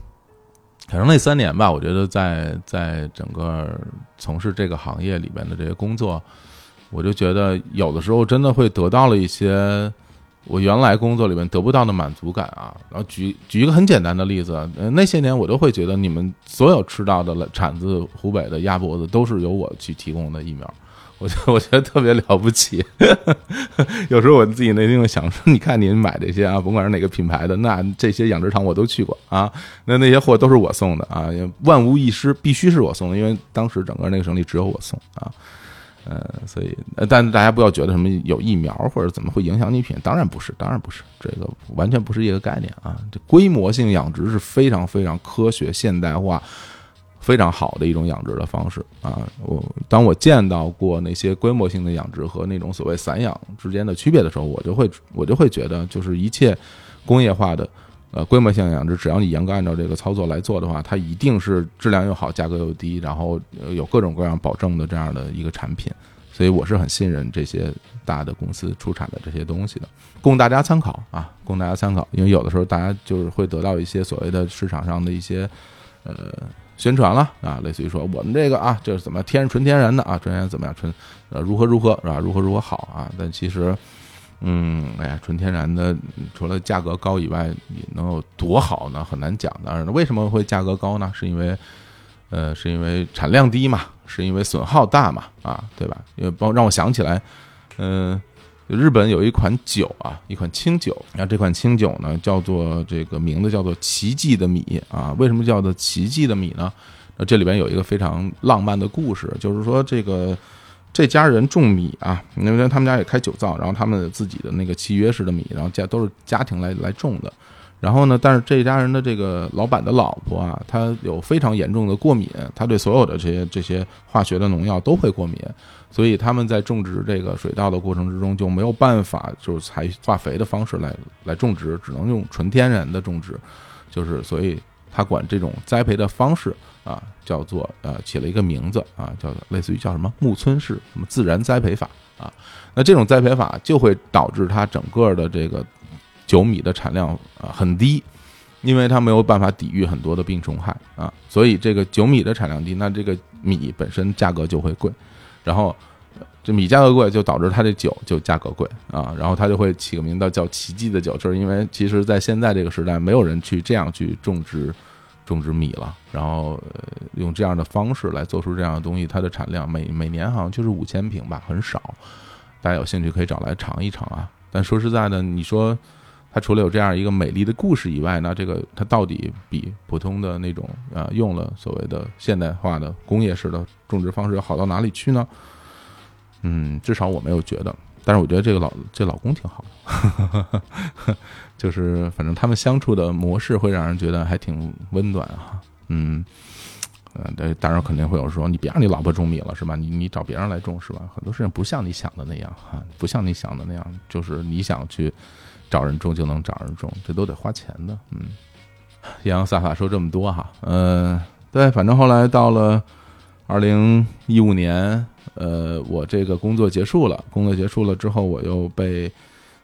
A: 反正那三年吧，我觉得在在整个从事这个行业里边的这些工作，我就觉得有的时候真的会得到了一些。我原来工作里面得不到的满足感啊，然后举举一个很简单的例子，呃，那些年我都会觉得你们所有吃到的产自湖北的鸭脖子都是由我去提供的疫苗，我觉得我觉得特别了不起。有时候我自己内心会想说，你看您买这些啊，甭管是哪个品牌的，那这些养殖场我都去过啊，那那些货都是我送的啊，万无一失，必须是我送的，因为当时整个那个省里只有我送啊。呃，所以，但大家不要觉得什么有疫苗或者怎么会影响你品，当然不是，当然不是，这个完全不是一个概念啊。这规模性养殖是非常非常科学、现代化、非常好的一种养殖的方式啊。我当我见到过那些规模性的养殖和那种所谓散养之间的区别的时候，我就会我就会觉得，就是一切工业化的。呃，规模性养殖，只要你严格按照这个操作来做的话，它一定是质量又好，价格又低，然后有各种各样保证的这样的一个产品。所以我是很信任这些大的公司出产的这些东西的，供大家参考啊，供大家参考。因为有的时候大家就是会得到一些所谓的市场上的一些呃宣传了啊，类似于说我们这个啊，就是怎么天纯天然的啊，纯天然怎么样，纯呃如何如何是吧？如何如何好啊？但其实，嗯，哎呀，纯天然的除了价格高以外，你能有多好呢？很难讲的。为什么会价格高呢？是因为呃，是因为产量低嘛，是因为损耗大嘛，啊，对吧？因为帮让我想起来，嗯。日本有一款酒啊，一款清酒。那这款清酒呢，叫做这个名字叫做“奇迹的米”啊。为什么叫做“奇迹的米”呢？那这里边有一个非常浪漫的故事，就是说这个这家人种米啊，因为他们家也开酒造，然后他们自己的那个契约式的米，然后家都是家庭来来种的。然后呢，但是这家人的这个老板的老婆啊，她有非常严重的过敏，她对所有的这些这些化学的农药都会过敏。所以他们在种植这个水稻的过程之中就没有办法，就是采化肥的方式来来种植，只能用纯天然的种植，就是所以他管这种栽培的方式啊叫做呃起了一个名字啊叫做类似于叫什么木村氏什么自然栽培法啊，那这种栽培法就会导致它整个的这个酒米的产量啊很低，因为它没有办法抵御很多的病虫害啊，所以这个酒米的产量低，那这个米本身价格就会贵。然后，这米价格贵，就导致它这酒就价格贵啊。然后它就会起个名字叫“奇迹的酒”，就是因为其实在现在这个时代，没有人去这样去种植种植米了。然后用这样的方式来做出这样的东西，它的产量每每年好像就是五千瓶吧，很少。大家有兴趣可以找来尝一尝啊。但说实在的，你说它除了有这样一个美丽的故事以外呢，这个它到底比普通的那种啊用了所谓的现代化的工业式的？种植方式要好到哪里去呢？嗯，至少我没有觉得，但是我觉得这个老这老公挺好，就是反正他们相处的模式会让人觉得还挺温暖哈。嗯，呃，当然肯定会有说你别让你老婆种米了是吧？你你找别人来种是吧？很多事情不像你想的那样哈，不像你想的那样，就是你想去找人种就能找人种，这都得花钱的。嗯，洋洋洒洒说这么多哈，嗯，对，反正后来到了。二零一五年，呃，我这个工作结束了。工作结束了之后，我又被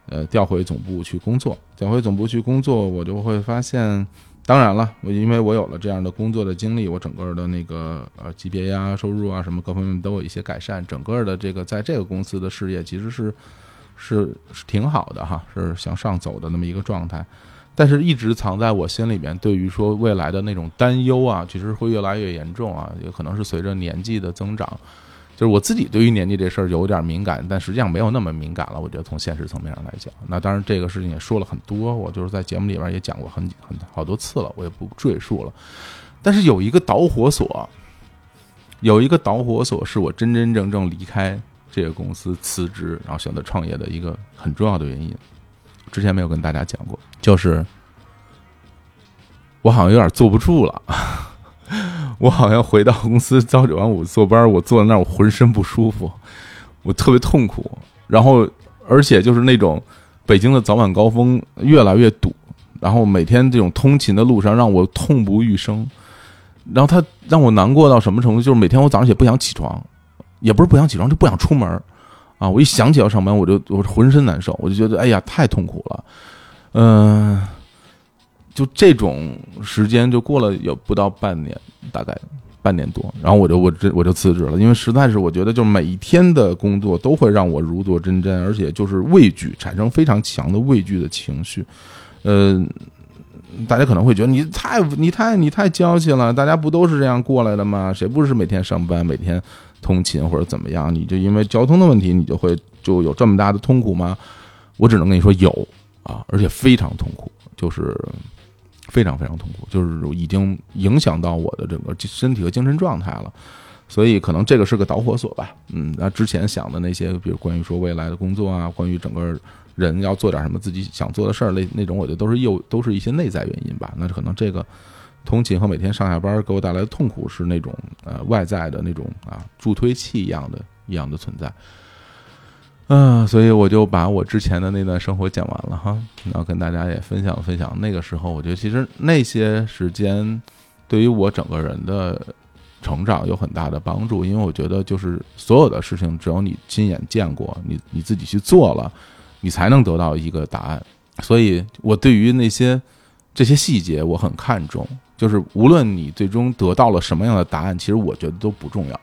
A: 呃调回总部去工作。调回总部去工作，我就会发现，当然了，我因为我有了这样的工作的经历，我整个的那个呃级别呀、收入啊什么各方面都有一些改善。整个的这个在这个公司的事业其实是是是挺好的哈，是向上走的那么一个状态。但是，一直藏在我心里面，对于说未来的那种担忧啊，其实会越来越严重啊。也可能是随着年纪的增长，就是我自己对于年纪这事儿有点敏感，但实际上没有那么敏感了。我觉得从现实层面上来讲，那当然这个事情也说了很多，我就是在节目里边也讲过很很好多次了，我也不赘述了。但是有一个导火索，有一个导火索是我真真正正离开这个公司辞职，然后选择创业的一个很重要的原因。之前没有跟大家讲过，就是我好像有点坐不住了，我好像回到公司朝九晚五坐班，我坐在那儿我浑身不舒服，我特别痛苦，然后而且就是那种北京的早晚高峰越来越堵，然后每天这种通勤的路上让我痛不欲生，然后他让我难过到什么程度？就是每天我早上也不想起床，也不是不想起床，就不想出门。啊！我一想起要上班，我就我浑身难受，我就觉得哎呀，太痛苦了。嗯，就这种时间就过了有不到半年，大概半年多，然后我就我这我就辞职了，因为实在是我觉得，就是每一天的工作都会让我如坐针毡，而且就是畏惧，产生非常强的畏惧的情绪。嗯，大家可能会觉得你太你太你太娇气了，大家不都是这样过来的吗？谁不是每天上班每天？通勤或者怎么样，你就因为交通的问题，你就会就有这么大的痛苦吗？我只能跟你说有啊，而且非常痛苦，就是非常非常痛苦，就是已经影响到我的整个身体和精神状态了。所以可能这个是个导火索吧。嗯，那之前想的那些，比如关于说未来的工作啊，关于整个人要做点什么自己想做的事儿，那那种，我觉得都是又都是一些内在原因吧。那可能这个。通勤和每天上下班给我带来的痛苦是那种呃外在的那种啊助推器一样的一样的存在，嗯，所以我就把我之前的那段生活讲完了哈，然后跟大家也分享分享。那个时候，我觉得其实那些时间对于我整个人的成长有很大的帮助，因为我觉得就是所有的事情只有你亲眼见过，你你自己去做了，你才能得到一个答案。所以我对于那些。这些细节我很看重，就是无论你最终得到了什么样的答案，其实我觉得都不重要。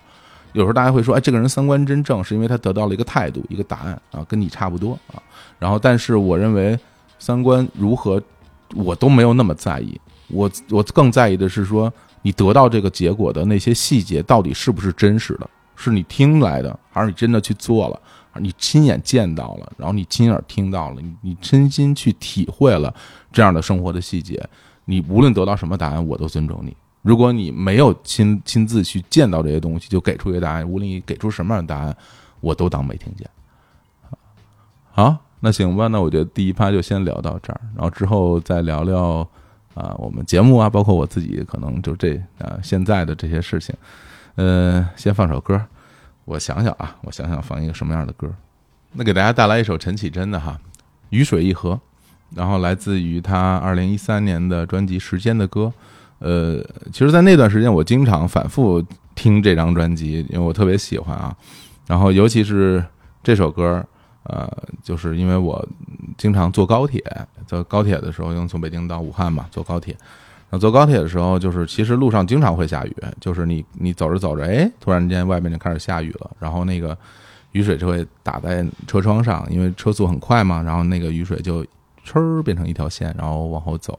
A: 有时候大家会说，哎，这个人三观真正，是因为他得到了一个态度，一个答案啊，跟你差不多啊。然后，但是我认为三观如何，我都没有那么在意。我我更在意的是说，你得到这个结果的那些细节到底是不是真实的，是你听来的，还是你真的去做了，你亲眼见到了，然后你亲耳听到了，你你真心去体会了这样的生活的细节。你无论得到什么答案，我都尊重你。如果你没有亲亲自去见到这些东西，就给出一个答案，无论你给出什么样的答案，我都当没听见。好，那行吧，那我觉得第一趴就先聊到这儿，然后之后再聊聊啊，我们节目啊，包括我自己，可能就这啊现在的这些事情。嗯，先放首歌，我想想啊，我想想放一个什么样的歌。那给大家带来一首陈绮贞的哈，《雨水一河》，然后来自于她二零一三年的专辑《时间的歌》。呃，其实，在那段时间，我经常反复听这张专辑，因为我特别喜欢啊。然后，尤其是这首歌，呃，就是因为我经常坐高铁，坐高铁的时候，因为从北京到武汉嘛，坐高铁。那坐高铁的时候，就是其实路上经常会下雨，就是你你走着走着，哎，突然间外面就开始下雨了，然后那个雨水就会打在车窗上，因为车速很快嘛，然后那个雨水就儿变成一条线，然后往后走。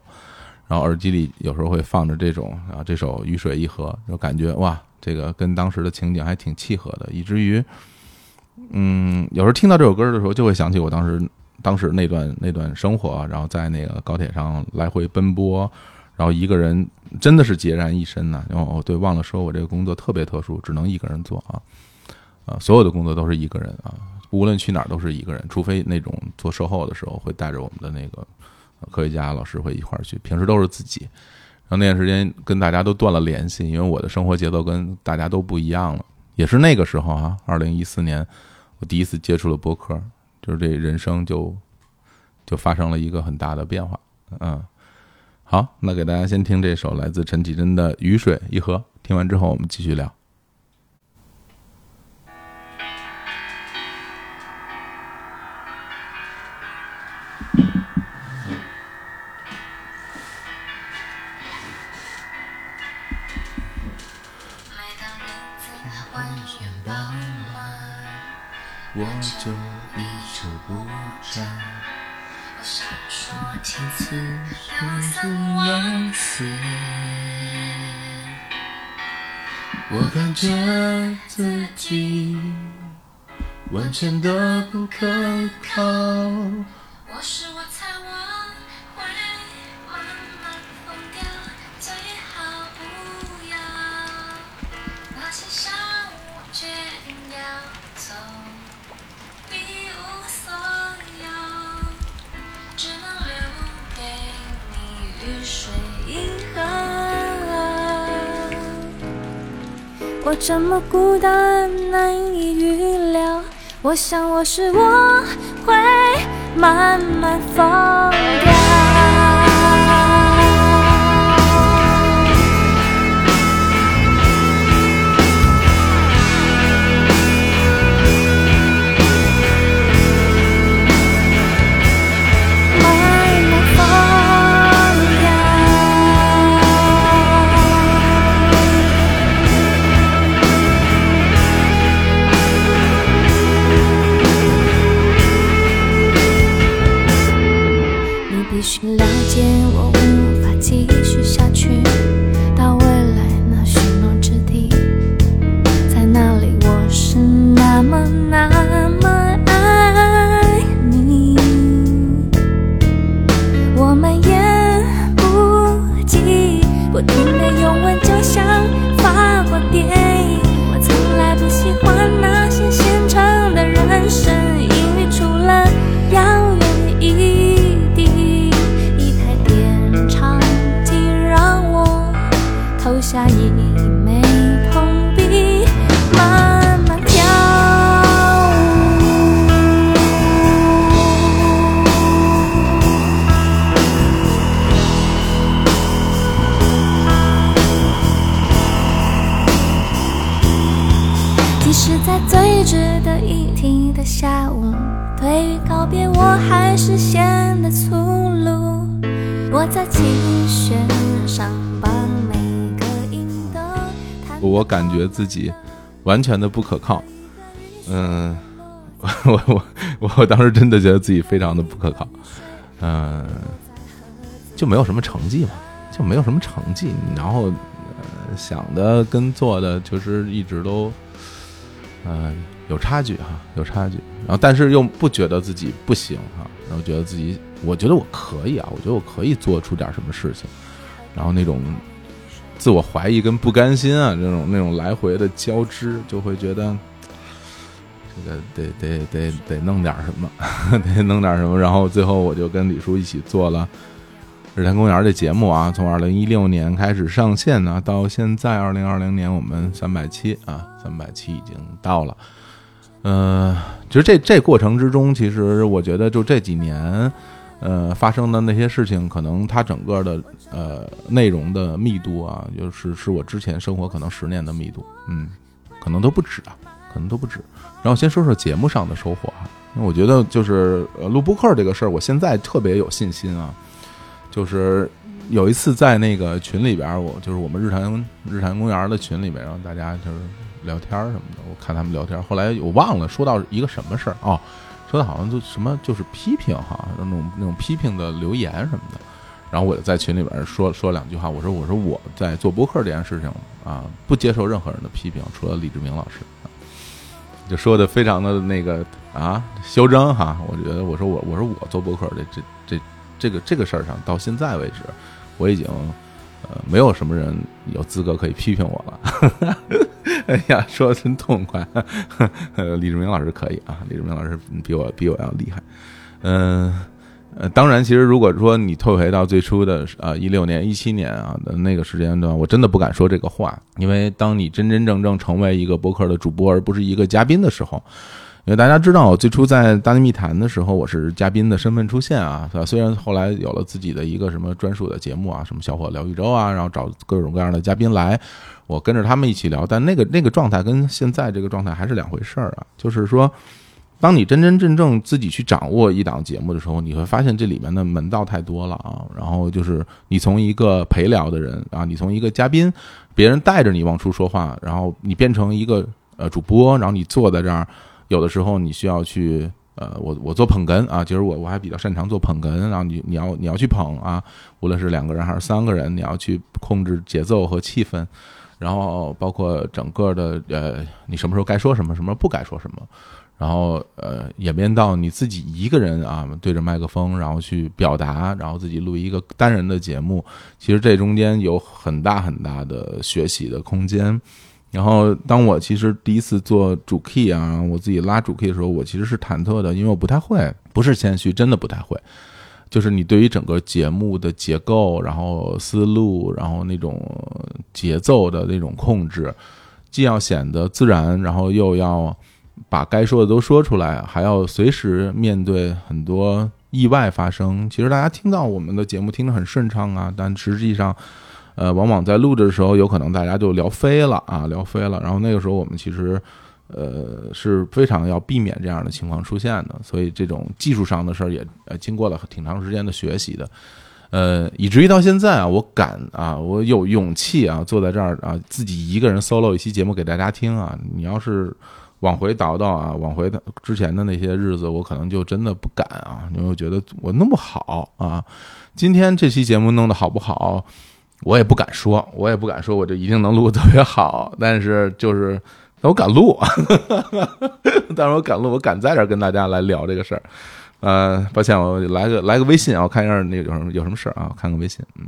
A: 然后耳机里有时候会放着这种啊，这首《雨水一河》，就感觉哇，这个跟当时的情景还挺契合的，以至于，嗯，有时候听到这首歌的时候，就会想起我当时当时那段那段生活，然后在那个高铁上来回奔波，然后一个人真的是孑然一身呐。然后对，忘了说我这个工作特别特殊，只能一个人做啊，啊，所有的工作都是一个人啊，无论去哪儿都是一个人，除非那种做售后的时候会带着我们的那个。科学家老师会一块儿去，平时都是自己。然后那段时间跟大家都断了联系，因为我的生活节奏跟大家都不一样了。也是那个时候啊，二零一四年，我第一次接触了播客，就是这人生就就发生了一个很大的变化。嗯，好，那给大家先听这首来自陈绮贞的《雨水一河》，听完之后我们继续聊。我就一筹不展。我闪烁几次，又怎万死？我感觉自己完全的不可靠。什么孤单，难以预料。我想我是我会慢慢放掉。我感觉自己完全的不可靠。嗯，我我 我当时真的觉得自己非常的不可靠。嗯，就没有什么成绩嘛，就没有什么成绩，然后、呃、想的跟做的就是一直都，呃，有差距哈，有差距。然后但是又不觉得自己不行哈，然后觉得自己，我觉得我可以啊，我觉得我可以做出点什么事情。然后那种自我怀疑跟不甘心啊，这种那种来回的交织，就会觉得。这个得得得得弄点什么，得弄点 什么，然后最后我就跟李叔一起做了《日坛公园》这节目啊，从二零一六年开始上线呢，到现在二零二零年我们三百期啊，三百期已经到了。呃，其实这这过程之中，其实我觉得就这几年，呃，发生的那些事情，可能它整个的呃内容的密度啊，就是是我之前生活可能十年的密度，嗯，可能都不止啊，可能都不止。然后先说说节目上的收获哈，因为我觉得就是呃录播客这个事儿，我现在特别有信心啊。就是有一次在那个群里边儿，我就是我们日坛日坛公园的群里面，然后大家就是聊天儿什么的，我看他们聊天。后来我忘了说到一个什么事儿哦，说的好像就什么就是批评哈，那种那种批评的留言什么的。然后我就在群里边说说两句话，我说我说我在做播客这件事情啊，不接受任何人的批评，除了李志明老师。就说的非常的那个啊，嚣张哈！我觉得我说我我说我做博客这这这这个这个事儿上，到现在为止，我已经呃没有什么人有资格可以批评我了。哎呀，说的真痛快！李志明老师可以啊，李志明老师比我比我要厉害。嗯呃，当然，其实如果说你退回到最初的啊一六年、一七年啊的那个时间段，我真的不敢说这个话，因为当你真真正正成为一个博客的主播，而不是一个嘉宾的时候，因为大家知道，我最初在大内密谈的时候，我是嘉宾的身份出现啊，虽然后来有了自己的一个什么专属的节目啊，什么小伙聊宇宙啊，然后找各种各样的嘉宾来，我跟着他们一起聊，但那个那个状态跟现在这个状态还是两回事儿啊，就是说。当你真真正正自己去掌握一档节目的时候，你会发现这里面的门道太多了啊。然后就是你从一个陪聊的人啊，你从一个嘉宾，别人带着你往出说话，然后你变成一个呃主播，然后你坐在这儿，有的时候你需要去呃，我我做捧哏啊，其实我我还比较擅长做捧哏，然后你你要你要去捧啊，无论是两个人还是三个人，你要去控制节奏和气氛，然后包括整个的呃，你什么时候该说什么，什么不该说什么。然后呃，演变到你自己一个人啊，对着麦克风，然后去表达，然后自己录一个单人的节目，其实这中间有很大很大的学习的空间。然后当我其实第一次做主 key 啊，我自己拉主 key 的时候，我其实是忐忑的，因为我不太会，不是谦虚，真的不太会。就是你对于整个节目的结构，然后思路，然后那种节奏的那种控制，既要显得自然，然后又要。把该说的都说出来，还要随时面对很多意外发生。其实大家听到我们的节目听得很顺畅啊，但实际上，呃，往往在录制的时候，有可能大家就聊飞了啊，聊飞了。然后那个时候我们其实，呃，是非常要避免这样的情况出现的。所以这种技术上的事儿也呃经过了挺长时间的学习的，呃，以至于到现在啊，我敢啊，我有勇气啊，坐在这儿啊，自己一个人 solo 一期节目给大家听啊。你要是往回倒倒啊，往回之前的那些日子，我可能就真的不敢啊，因为我觉得我弄不好啊。今天这期节目弄得好不好，我也不敢说，我也不敢说我就一定能录特别好。但是就是，我敢录，但是我敢录，我敢在这儿跟大家来聊这个事儿。呃，抱歉，我来个来个微信啊，我看一下那个有什么有什么事儿啊，我看个微信，嗯。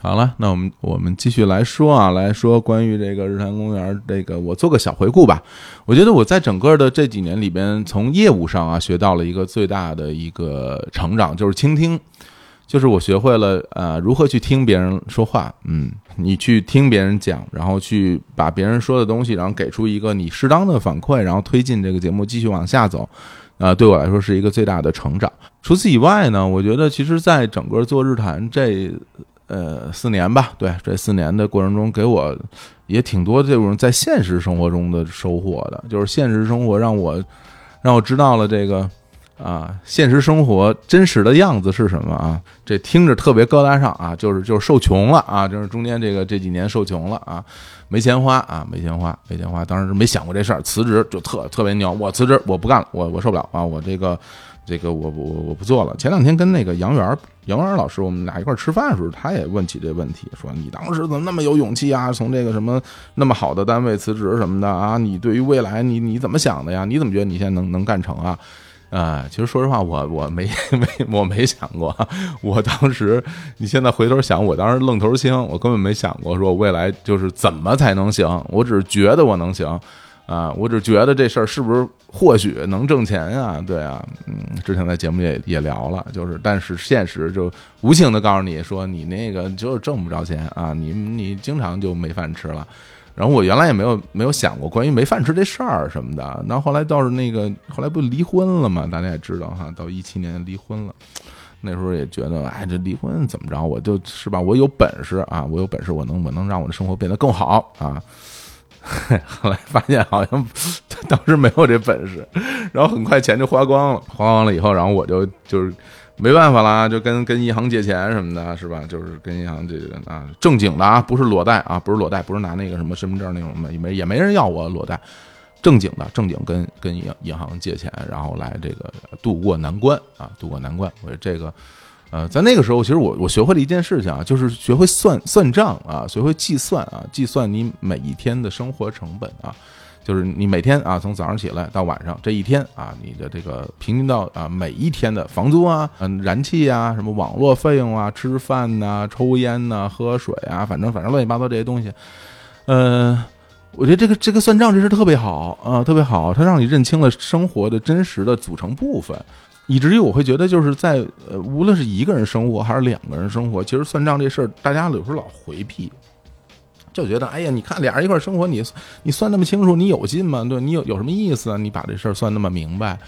A: 好了，那我们我们继续来说啊，来说关于这个日坛公园这个，我做个小回顾吧。我觉得我在整个的这几年里边，从业务上啊学到了一个最大的一个成长，就是倾听，就是我学会了呃如何去听别人说话，嗯，你去听别人讲，然后去把别人说的东西，然后给出一个你适当的反馈，然后推进这个节目继续往下走。啊，对我来说是一个最大的成长。除此以外呢，我觉得其实在整个做日坛这。呃四年吧，对这四年的过程中，给我也挺多这种在现实生活中的收获的，就是现实生活让我让我知道了这个啊，现实生活真实的样子是什么啊？这听着特别高大上啊，就是就是受穷了啊，就是中间这个这几年受穷了啊，没钱花啊，没钱花，没钱花，当时没想过这事儿，辞职就特特别牛，我辞职，我不干了，我我受不了啊，我这个。这个我我我不做了。前两天跟那个杨元杨元老师，我们俩一块吃饭的时候，他也问起这问题，说你当时怎么那么有勇气啊？从这个什么那么好的单位辞职什么的啊？你对于未来你你怎么想的呀？你怎么觉得你现在能能干成啊？啊，其实说实话，我我没没我没想过。我当时你现在回头想，我当时愣头青，我根本没想过说未来就是怎么才能行。我只是觉得我能行。啊，我只觉得这事儿是不是或许能挣钱呀？对啊，嗯，之前在节目也也聊了，就是，但是现实就无情的告诉你说，你那个就是挣不着钱啊，你你经常就没饭吃了。然后我原来也没有没有想过关于没饭吃这事儿什么的。那后来倒是那个后来不离婚了嘛？大家也知道哈，到一七年离婚了。那时候也觉得，哎，这离婚怎么着？我就是吧，我有本事啊，我有本事，我能我能让我的生活变得更好啊。后来发现好像当时没有这本事，然后很快钱就花光了，花光了以后，然后我就就是没办法啦，就跟跟银行借钱什么的，是吧？就是跟银行这个啊正经的啊，不是裸贷啊，不是裸贷，不是拿那个什么身份证那种没没也没人要我裸贷，正经的正经跟跟银银行借钱，然后来这个渡过难关啊，渡过难关。我这个。呃，在那个时候，其实我我学会了一件事情啊，就是学会算算账啊，学会计算啊，计算你每一天的生活成本啊，就是你每天啊，从早上起来到晚上这一天啊，你的这个平均到啊每一天的房租啊，嗯，燃气啊，什么网络费用啊，吃饭呐，抽烟呐，喝水啊，反正反正乱七八糟这些东西，呃，我觉得这个这个算账这事特别好啊，特别好，它让你认清了生活的真实的组成部分。以至于我会觉得，就是在呃，无论是一个人生活还是两个人生活，其实算账这事儿，大家有时候老回避，就觉得，哎呀，你看俩人一块生活，你你算那么清楚，你有劲吗？对你有有什么意思啊？你把这事儿算那么明白？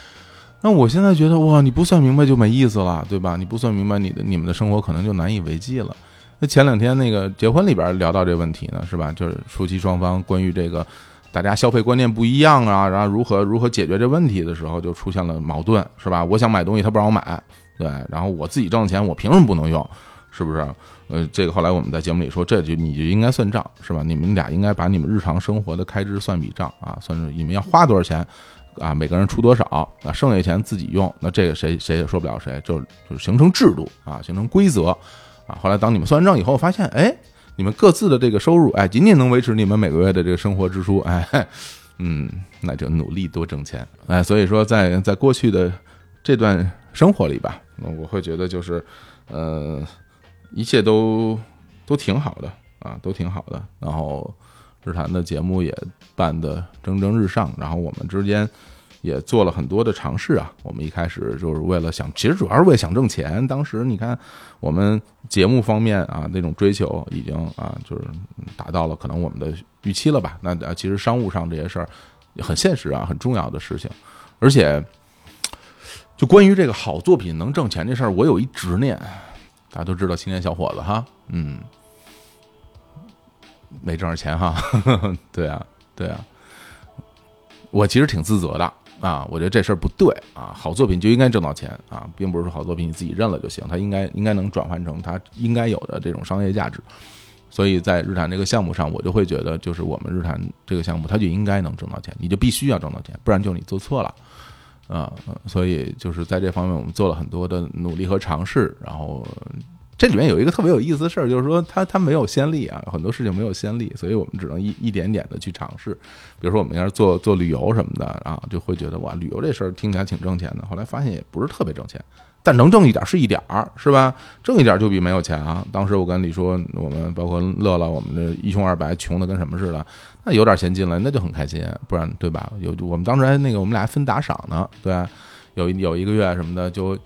A: 那我现在觉得，哇，你不算明白就没意思了，对吧？你不算明白，你的你们的生活可能就难以为继了。那前两天那个结婚里边聊到这问题呢，是吧？就是夫妻双方关于这个。大家消费观念不一样啊，然后如何如何解决这问题的时候，就出现了矛盾，是吧？我想买东西，他不让我买，对，然后我自己挣的钱，我凭什么不能用？是不是？呃，这个后来我们在节目里说，这就你就应该算账，是吧？你们俩应该把你们日常生活的开支算笔账啊，算是你们要花多少钱啊，每个人出多少，啊，剩下钱自己用，那这个谁谁也说不了谁，就就形成制度啊，形成规则啊。后来当你们算完账以后，发现，哎。你们各自的这个收入，哎，仅仅能维持你们每个月的这个生活支出，哎，嗯，那就努力多挣钱，哎，所以说在在过去的这段生活里吧，我会觉得就是，呃，一切都都挺好的啊，都挺好的。然后日坛的节目也办得蒸蒸日上，然后我们之间。也做了很多的尝试啊！我们一开始就是为了想，其实主要是为了想挣钱。当时你看，我们节目方面啊那种追求已经啊就是达到了可能我们的预期了吧？那其实商务上这些事儿很现实啊，很重要的事情。而且，就关于这个好作品能挣钱这事儿，我有一执念。大家都知道青年小伙子哈，嗯，没挣着钱哈，对啊，对啊，我其实挺自责的。啊，我觉得这事儿不对啊！好作品就应该挣到钱啊，并不是说好作品你自己认了就行，它应该应该能转换成它应该有的这种商业价值。所以在日产这个项目上，我就会觉得，就是我们日产这个项目，它就应该能挣到钱，你就必须要挣到钱，不然就你做错了啊！所以就是在这方面，我们做了很多的努力和尝试，然后。这里面有一个特别有意思的事儿，就是说它它没有先例啊，很多事情没有先例，所以我们只能一一点点的去尝试。比如说我们要是做做旅游什么的啊，就会觉得哇，旅游这事儿听起来挺挣钱的。后来发现也不是特别挣钱，但能挣一点是一点儿，是吧？挣一点就比没有钱啊。当时我跟李说，我们包括乐乐，我们这一穷二白，穷的跟什么似的，那有点钱进来那就很开心，不然对吧？有我们当时还那个我们俩还分打赏呢，对，有有一个月什么的就。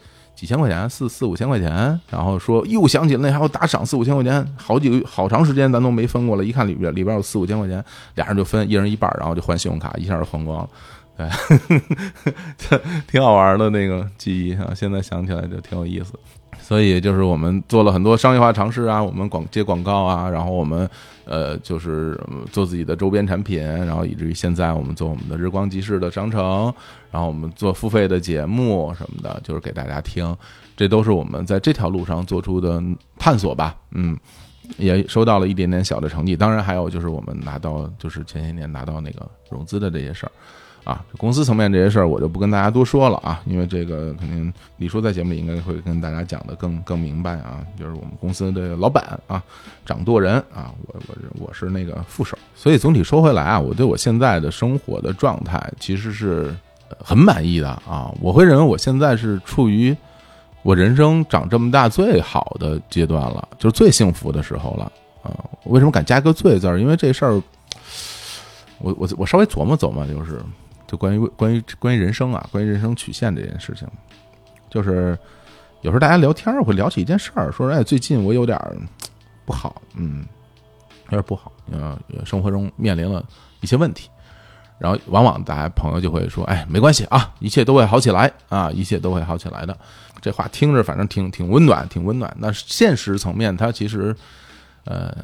A: 几千块钱，四四五千块钱，然后说又想起那还要打赏四五千块钱，好几个好长时间咱都没分过了，一看里边里边有四五千块钱，俩人就分一人一半，然后就换信用卡，一下就还光了。对，挺好玩的那个记忆啊，现在想起来就挺有意思。所以就是我们做了很多商业化尝试啊，我们广接广告啊，然后我们呃就是做自己的周边产品，然后以至于现在我们做我们的日光集市的商城，然后我们做付费的节目什么的，就是给大家听，这都是我们在这条路上做出的探索吧，嗯。也收到了一点点小的成绩，当然还有就是我们拿到就是前些年拿到那个融资的这些事儿，啊，公司层面这些事儿我就不跟大家多说了啊，因为这个肯定李叔在节目里应该会跟大家讲的更更明白啊，就是我们公司的老板啊，掌舵人啊，我我我是那个副手，所以总体说回来啊，我对我现在的生活的状态其实是很满意的啊，我会认为我现在是处于。我人生长这么大最好的阶段了，就是最幸福的时候了啊！为什么敢加个“最”字儿？因为这事儿，我我我稍微琢磨琢磨，就是关于关于关于人生啊，关于人生曲线这件事情，就是有时候大家聊天会聊起一件事儿，说哎，最近我有点不好，嗯，有点不好，呃，生活中面临了一些问题，然后往往大家朋友就会说，哎，没关系啊，一切都会好起来啊，一切都会好起来的。这话听着反正挺挺温暖，挺温暖。那现实层面，它其实，呃，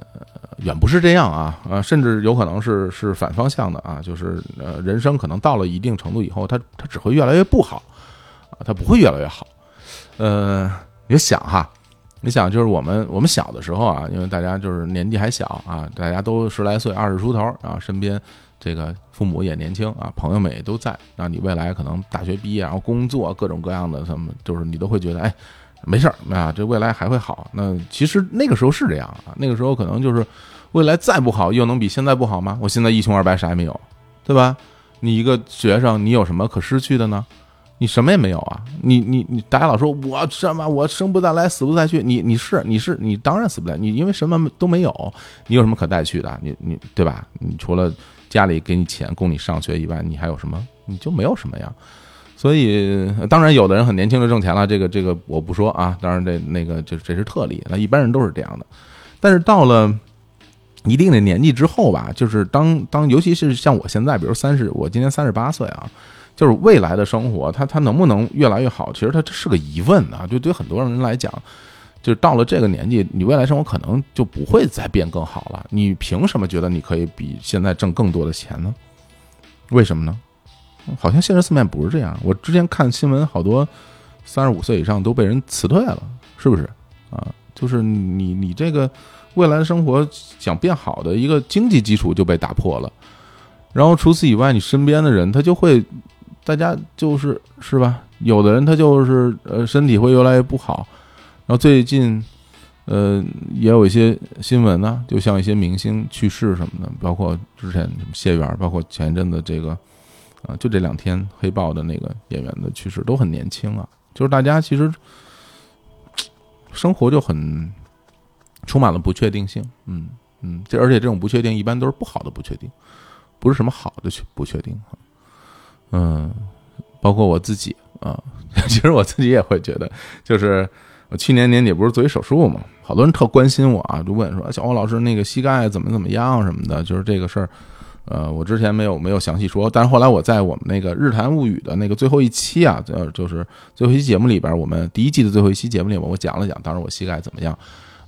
A: 远不是这样啊啊，甚至有可能是是反方向的啊，就是呃，人生可能到了一定程度以后，它它只会越来越不好啊，它不会越来越好。呃，你想哈，你想就是我们我们小的时候啊，因为大家就是年纪还小啊，大家都十来岁、二十出头啊，身边。这个父母也年轻啊，朋友们也都在。那你未来可能大学毕业，然后工作各种各样的什么，就是你都会觉得，哎，没事儿啊，这未来还会好。那其实那个时候是这样啊，那个时候可能就是未来再不好，又能比现在不好吗？我现在一穷二白，啥也没有，对吧？你一个学生，你有什么可失去的呢？你什么也没有啊！你你你，大家老说我什么我生不再来，死不再去。你你是你是你当然死不了，你因为什么都没有，你有什么可带去的？你你对吧？你除了。家里给你钱供你上学以外，你还有什么？你就没有什么呀。所以，当然有的人很年轻就挣钱了，这个这个我不说啊。当然，这那个就这是特例，那一般人都是这样的。但是到了一定的年纪之后吧，就是当当，尤其是像我现在，比如三十，我今年三十八岁啊，就是未来的生活，它它能不能越来越好？其实它这是个疑问啊。就对很多人来讲。就是到了这个年纪，你未来生活可能就不会再变更好了。你凭什么觉得你可以比现在挣更多的钱呢？为什么呢？好像现实层面不是这样。我之前看新闻，好多三十五岁以上都被人辞退了，是不是？啊，就是你你这个未来生活想变好的一个经济基础就被打破了。然后除此以外，你身边的人他就会，大家就是是吧？有的人他就是呃身体会越来越不好。然后最近，呃，也有一些新闻呢，就像一些明星去世什么的，包括之前什么谢元，包括前一阵子这个，就这两天黑豹的那个演员的去世，都很年轻啊。就是大家其实生活就很充满了不确定性，嗯嗯，这而且这种不确定一般都是不好的不确定，不是什么好的不确定嗯，包括我自己啊，其实我自己也会觉得，就是。我去年年底不是做一手术嘛，好多人特关心我啊，就问说小欧老师那个膝盖怎么怎么样什么的，就是这个事儿。呃，我之前没有没有详细说，但是后来我在我们那个日谈物语的那个最后一期啊，呃，就是最后一期节目里边，我们第一季的最后一期节目里，我讲了讲当时我膝盖怎么样。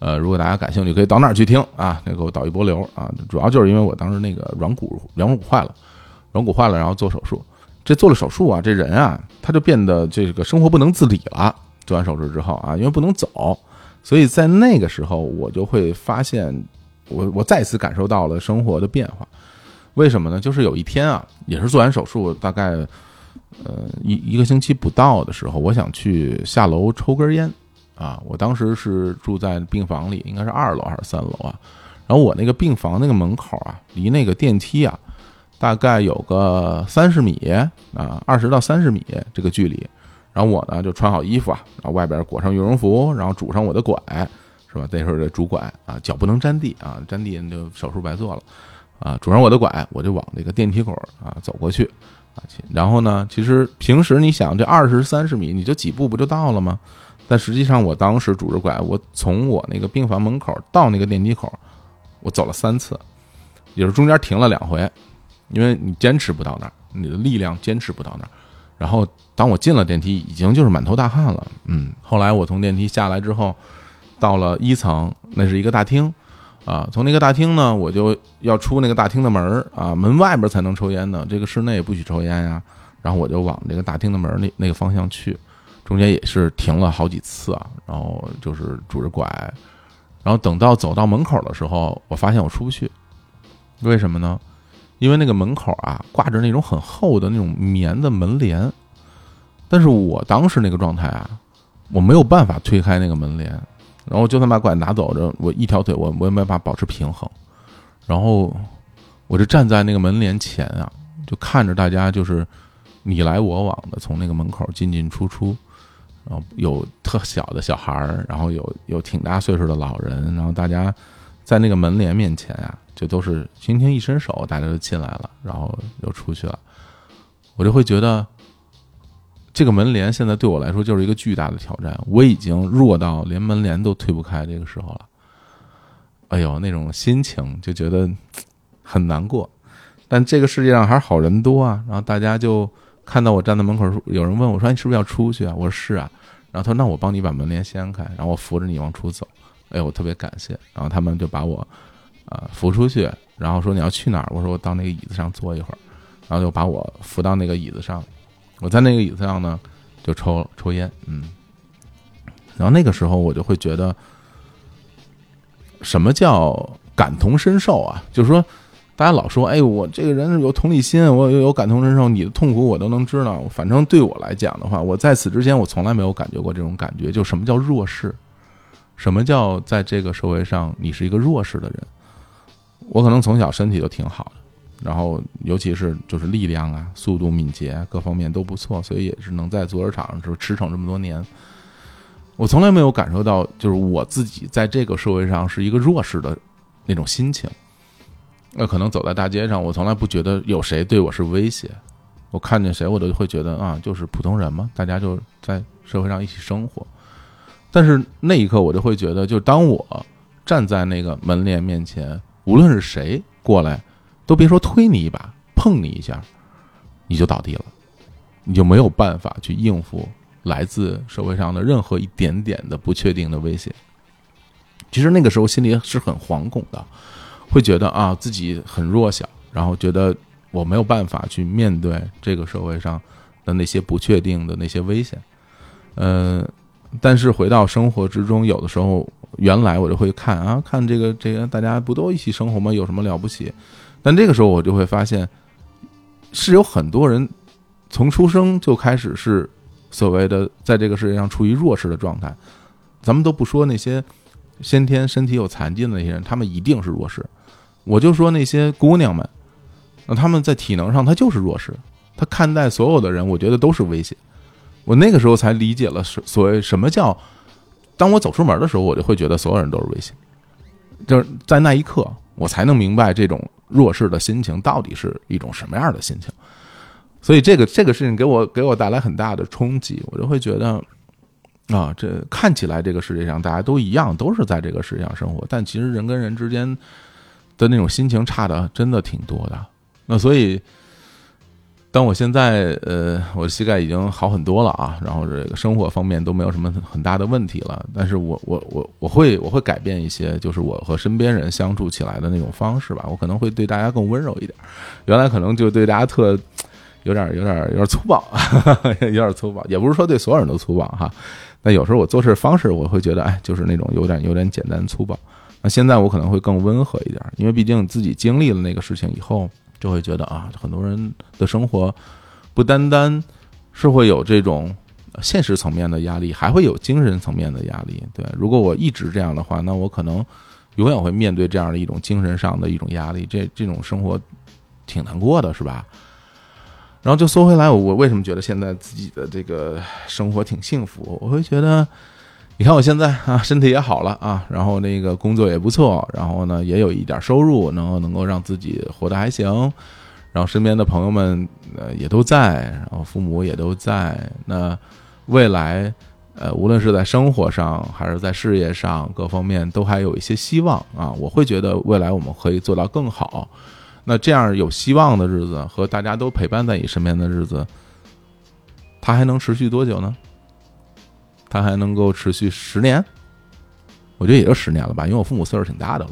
A: 呃，如果大家感兴趣，可以到那儿去听啊，那个我导一波流啊。主要就是因为我当时那个软骨软骨坏了，软骨坏了，然后做手术。这做了手术啊，这人啊，他就变得这个生活不能自理了。做完手术之后啊，因为不能走，所以在那个时候我就会发现，我我再次感受到了生活的变化。为什么呢？就是有一天啊，也是做完手术，大概呃一一个星期不到的时候，我想去下楼抽根烟啊。我当时是住在病房里，应该是二楼还是三楼啊？然后我那个病房那个门口啊，离那个电梯啊，大概有个三十米啊，二十到三十米这个距离。然后我呢就穿好衣服啊，然后外边裹上羽绒服，然后拄上我的拐，是吧？那时候的拄拐啊，脚不能沾地啊，沾地就手术白做了啊。拄上我的拐，我就往这个电梯口啊走过去啊。然后呢，其实平时你想这二十三十米，你就几步不就到了吗？但实际上我当时拄着拐，我从我那个病房门口到那个电梯口，我走了三次，也是中间停了两回因为你坚持不到那儿，你的力量坚持不到那儿。然后当我进了电梯，已经就是满头大汗了。嗯，后来我从电梯下来之后，到了一层，那是一个大厅，啊，从那个大厅呢，我就要出那个大厅的门啊，门外边才能抽烟呢，这个室内不许抽烟呀。然后我就往这个大厅的门那那个方向去，中间也是停了好几次啊，然后就是拄着拐，然后等到走到门口的时候，我发现我出不去，为什么呢？因为那个门口啊挂着那种很厚的那种棉的门帘，但是我当时那个状态啊，我没有办法推开那个门帘，然后我就算把拐拿走着，我一条腿我我也没办法保持平衡，然后我就站在那个门帘前啊，就看着大家就是你来我往的从那个门口进进出出，然后有特小的小孩儿，然后有有挺大岁数的老人，然后大家在那个门帘面前啊。就都是轻轻一伸手，大家就进来了，然后又出去了。我就会觉得，这个门帘现在对我来说就是一个巨大的挑战。我已经弱到连门帘都推不开这个时候了。哎呦，那种心情就觉得很难过。但这个世界上还是好人多啊。然后大家就看到我站在门口，有人问我说：“你是不是要出去啊？”我说：“是啊。”然后他说：“那我帮你把门帘掀开，然后我扶着你往出走。”哎呦，我特别感谢。然后他们就把我。啊，扶出去，然后说你要去哪儿？我说我到那个椅子上坐一会儿，然后就把我扶到那个椅子上。我在那个椅子上呢，就抽抽烟，嗯。然后那个时候我就会觉得，什么叫感同身受啊？就是说，大家老说，哎，我这个人有同理心，我有有感同身受，你的痛苦我都能知道。反正对我来讲的话，我在此之前我从来没有感觉过这种感觉。就什么叫弱势？什么叫在这个社会上你是一个弱势的人？我可能从小身体就挺好的，然后尤其是就是力量啊、速度、敏捷各方面都不错，所以也是能在足球场上就驰骋这么多年。我从来没有感受到就是我自己在这个社会上是一个弱势的那种心情。那可能走在大街上，我从来不觉得有谁对我是威胁。我看见谁，我都会觉得啊，就是普通人嘛，大家就在社会上一起生活。但是那一刻，我就会觉得，就当我站在那个门帘面前。无论是谁过来，都别说推你一把、碰你一下，你就倒地了，你就没有办法去应付来自社会上的任何一点点的不确定的威胁。其实那个时候心里是很惶恐的，会觉得啊自己很弱小，然后觉得我没有办法去面对这个社会上的那些不确定的那些危险。嗯，但是回到生活之中，有的时候。原来我就会看啊，看这个这个，大家不都一起生活吗？有什么了不起？但这个时候我就会发现，是有很多人从出生就开始是所谓的在这个世界上处于弱势的状态。咱们都不说那些先天身体有残疾的那些人，他们一定是弱势。我就说那些姑娘们，那他们在体能上他就是弱势，他看待所有的人，我觉得都是威胁。我那个时候才理解了所谓什么叫。当我走出门的时候，我就会觉得所有人都是威胁，就是在那一刻，我才能明白这种弱势的心情到底是一种什么样的心情。所以，这个这个事情给我给我带来很大的冲击，我就会觉得啊，这看起来这个世界上大家都一样，都是在这个世界上生活，但其实人跟人之间的那种心情差的真的挺多的。那所以。但我现在，呃，我膝盖已经好很多了啊，然后这个生活方面都没有什么很大的问题了。但是我我我我会我会改变一些，就是我和身边人相处起来的那种方式吧。我可能会对大家更温柔一点。原来可能就对大家特有点有点有点粗暴，有点粗暴，也不是说对所有人都粗暴哈。那有时候我做事方式，我会觉得，哎，就是那种有点有点简单粗暴。那现在我可能会更温和一点，因为毕竟自己经历了那个事情以后。就会觉得啊，很多人的生活不单单是会有这种现实层面的压力，还会有精神层面的压力。对，如果我一直这样的话，那我可能永远会面对这样的一种精神上的一种压力。这这种生活挺难过的，是吧？然后就说回来，我为什么觉得现在自己的这个生活挺幸福？我会觉得。你看我现在啊，身体也好了啊，然后那个工作也不错，然后呢也有一点收入，能够能够让自己活得还行，然后身边的朋友们呃也都在，然后父母也都在，那未来呃无论是在生活上还是在事业上各方面都还有一些希望啊，我会觉得未来我们可以做到更好。那这样有希望的日子和大家都陪伴在你身边的日子，它还能持续多久呢？它还能够持续十年？我觉得也就十年了吧，因为我父母岁数挺大的了。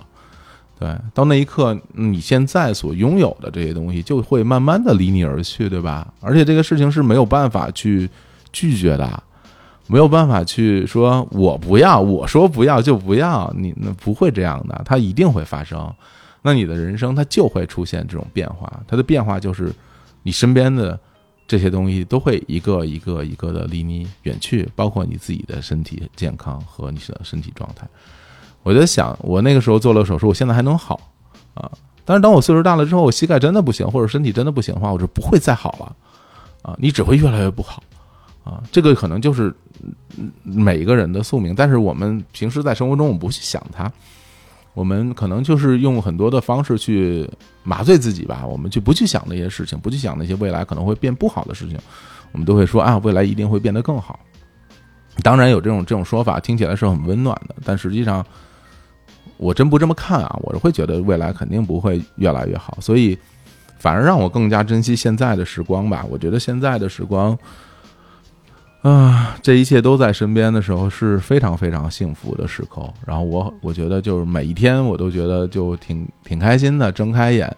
A: 对，到那一刻，你现在所拥有的这些东西就会慢慢的离你而去，对吧？而且这个事情是没有办法去拒绝的，没有办法去说我不要，我说不要就不要，你那不会这样的，它一定会发生。那你的人生它就会出现这种变化，它的变化就是你身边的这些东西都会一个一个一个的离你远去，包括你自己的身体健康和你的身体状态。我在想，我那个时候做了手术，我现在还能好啊。但是当我岁数大了之后，我膝盖真的不行，或者身体真的不行的话，我就不会再好了啊。你只会越来越不好啊。这个可能就是每一个人的宿命。但是我们平时在生活中，我们不去想它，我们可能就是用很多的方式去麻醉自己吧。我们就不去想那些事情，不去想那些未来可能会变不好的事情。我们都会说啊，未来一定会变得更好。当然有这种这种说法，听起来是很温暖的，但实际上。我真不这么看啊，我是会觉得未来肯定不会越来越好，所以反而让我更加珍惜现在的时光吧。我觉得现在的时光，啊，这一切都在身边的时候是非常非常幸福的时刻。然后我我觉得就是每一天我都觉得就挺挺开心的，睁开眼，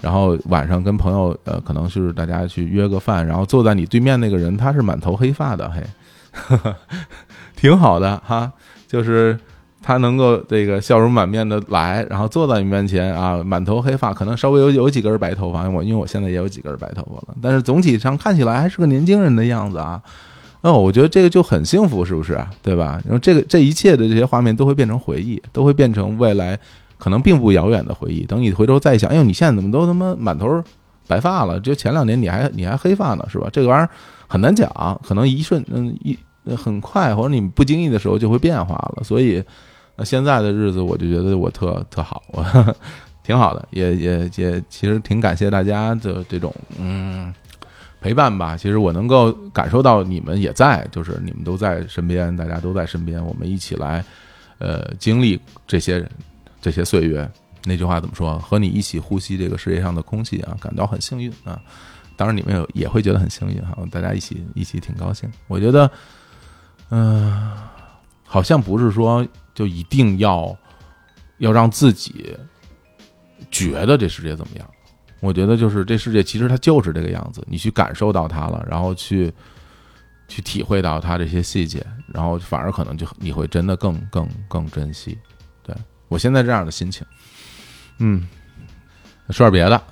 A: 然后晚上跟朋友呃，可能是大家去约个饭，然后坐在你对面那个人他是满头黑发的，嘿，挺好的哈，就是。他能够这个笑容满面的来，然后坐在你面前啊，满头黑发，可能稍微有有几根白头发，我因为我现在也有几根白头发了，但是总体上看起来还是个年轻人的样子啊。哦，我觉得这个就很幸福，是不是？对吧？然后这个这一切的这些画面都会变成回忆，都会变成未来可能并不遥远的回忆。等你回头再想，哎呦，你现在怎么都他妈满头白发了？就前两年你还你还黑发呢，是吧？这个玩意儿很难讲，可能一瞬嗯一很快，或者你不经意的时候就会变化了，所以。那现在的日子，我就觉得我特特好，我 挺好的，也也也，其实挺感谢大家的这种嗯陪伴吧。其实我能够感受到你们也在，就是你们都在身边，大家都在身边，我们一起来呃经历这些这些岁月。那句话怎么说？和你一起呼吸这个世界上的空气啊，感到很幸运啊。当然你们也也会觉得很幸运哈，大家一起一起挺高兴。我觉得嗯，好像不是说。就一定要要让自己觉得这世界怎么样？我觉得就是这世界其实它就是这个样子，你去感受到它了，然后去去体会到它这些细节，然后反而可能就你会真的更更更珍惜。对我现在这样的心情，嗯，说点别的，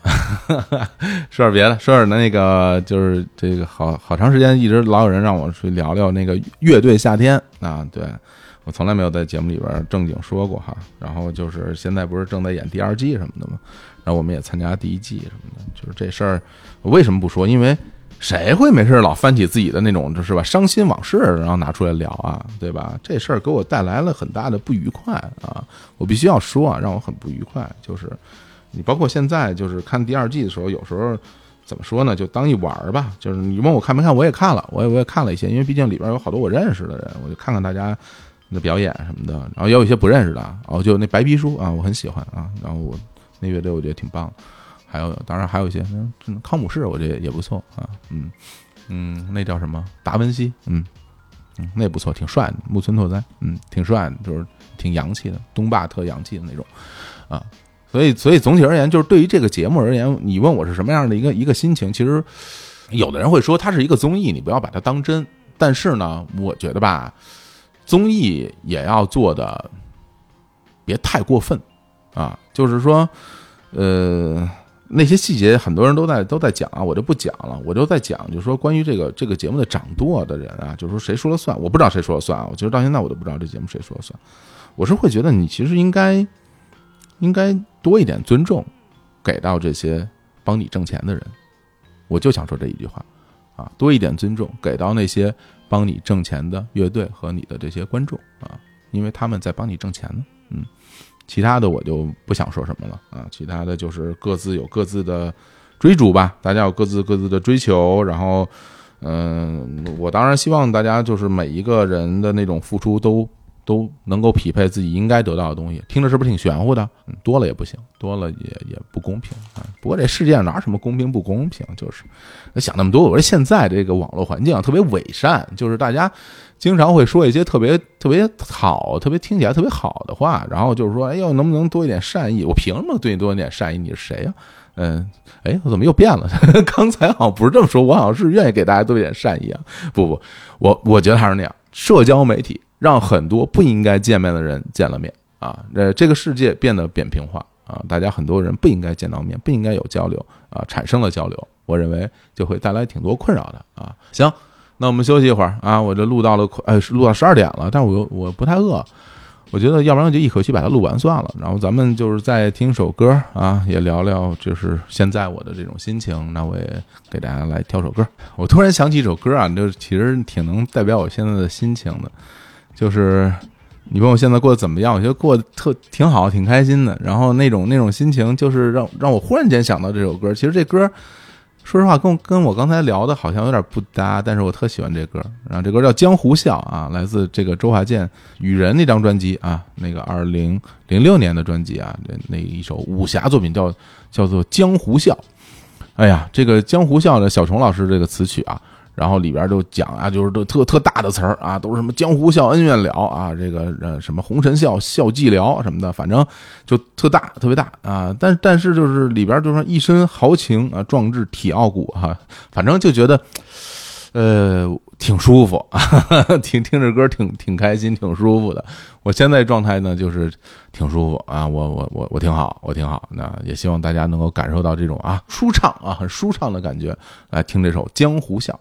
A: 说点别的，说点那个就是这个好好长时间一直老有人让我去聊聊那个乐队夏天啊，对。我从来没有在节目里边正经说过哈，然后就是现在不是正在演第二季什么的吗？然后我们也参加第一季什么的，就是这事儿，我为什么不说？因为谁会没事老翻起自己的那种就是吧伤心往事，然后拿出来聊啊，对吧？这事儿给我带来了很大的不愉快啊，我必须要说啊，让我很不愉快。就是你包括现在就是看第二季的时候，有时候怎么说呢？就当一玩儿吧。就是你问我看没看，我也看了，我也我也看了一些，因为毕竟里边有好多我认识的人，我就看看大家。的表演什么的，然后也有一些不认识的，然后就那白皮书啊，我很喜欢啊，然后我那乐队我觉得挺棒，还有当然还有一些嗯康姆士，我觉得也不错啊，嗯嗯，那叫什么达文西，嗯嗯，那不错，挺帅的，木村拓哉，嗯，挺帅的，就是挺洋气的，东霸特洋气的那种啊，所以所以总体而言，就是对于这个节目而言，你问我是什么样的一个一个心情，其实有的人会说它是一个综艺，你不要把它当真，但是呢，我觉得吧。综艺也要做的别太过分啊，就是说，呃，那些细节很多人都在都在讲啊，我就不讲了，我就在讲，就是说关于这个这个节目的掌舵的人啊，就是说谁说了算，我不知道谁说了算啊，我其实到现在我都不知道这节目谁说了算，我是会觉得你其实应该应该多一点尊重给到这些帮你挣钱的人，我就想说这一句话啊，多一点尊重给到那些。帮你挣钱的乐队和你的这些观众啊，因为他们在帮你挣钱呢。嗯，其他的我就不想说什么了啊。其他的就是各自有各自的追逐吧，大家有各自各自的追求。然后，嗯，我当然希望大家就是每一个人的那种付出都都能够匹配自己应该得到的东西，听着是不是挺玄乎的？多了也不行，多了也也不公平啊。不过这世界上哪有什么公平不公平？就是想那么多。我说现在这个网络环境啊，特别伪善，就是大家经常会说一些特别特别好、特别听起来特别好的话，然后就是说，哎呦，能不能多一点善意？我凭什么对你多一点善意？你是谁呀？嗯，哎，我怎么又变了？刚才好像不是这么说，我好像是愿意给大家多一点善意啊。不不，我我觉得还是那样，社交媒体让很多不应该见面的人见了面啊，呃，这个世界变得扁平化啊，大家很多人不应该见到面，不应该有交流啊，产生了交流，我认为就会带来挺多困扰的啊。行，那我们休息一会儿啊，我这录到了快，呃，录到十二点了，但是我又我不太饿。我觉得要不然就一口气把它录完算了，然后咱们就是再听首歌啊，也聊聊就是现在我的这种心情。那我也给大家来挑首歌。我突然想起一首歌啊，就其实挺能代表我现在的心情的，就是你问我现在过得怎么样？我觉得过得特挺好，挺开心的。然后那种那种心情，就是让让我忽然间想到这首歌。其实这歌。说实话，跟跟我刚才聊的好像有点不搭，但是我特喜欢这歌。然后这歌叫《江湖笑》啊，来自这个周华健《雨人》那张专辑啊，那个二零零六年的专辑啊，那那一首武侠作品叫叫做《江湖笑》。哎呀，这个《江湖笑》的小虫老师这个词曲啊。然后里边就讲啊，就是都特特大的词儿啊，都是什么江湖笑恩怨了啊，这个呃什么红尘笑笑寂寥什么的，反正就特大特别大啊。但但是就是里边就是一身豪情啊，壮志体傲骨哈，反正就觉得呃挺舒服啊，听听着歌挺挺开心，挺舒服的。我现在状态呢就是挺舒服啊，我我我我挺好，我挺好。那也希望大家能够感受到这种啊舒畅啊很舒畅的感觉，来听这首《江湖笑》。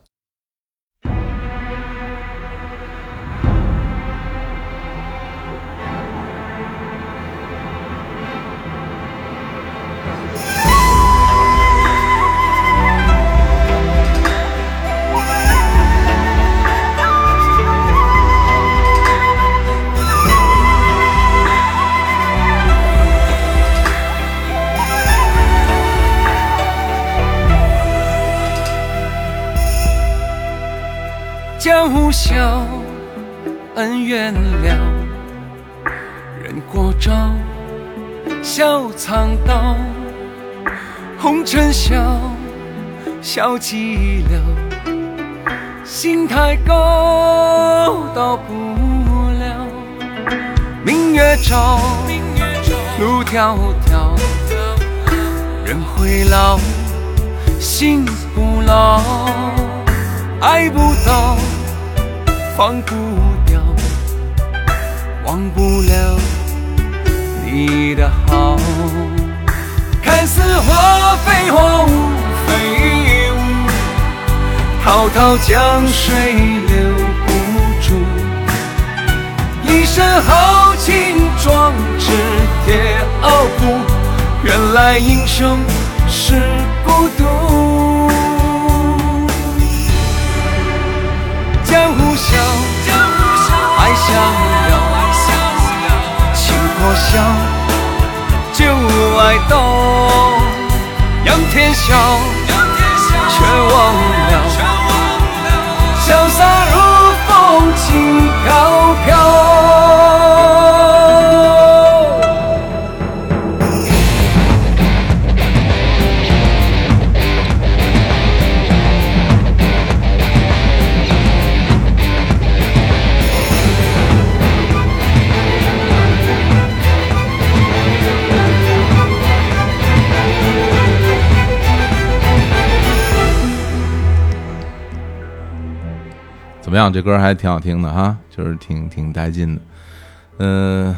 B: 恩怨了，人过招，笑藏刀。红尘笑，笑寂寥，心太高，到不了。明月照，路迢迢，人会老，心不老。爱不到，放不，忘不了你的好。看似花非花，雾非雾，滔滔江水留不住。一身豪情壮志铁傲骨，原来英雄是孤独。江湖笑，爱逍遥，情破晓，旧爱动，仰天笑，却忘了，潇洒如风，轻飘飘。
A: 怎么样？这歌还挺好听的哈，就是挺挺带劲的。嗯，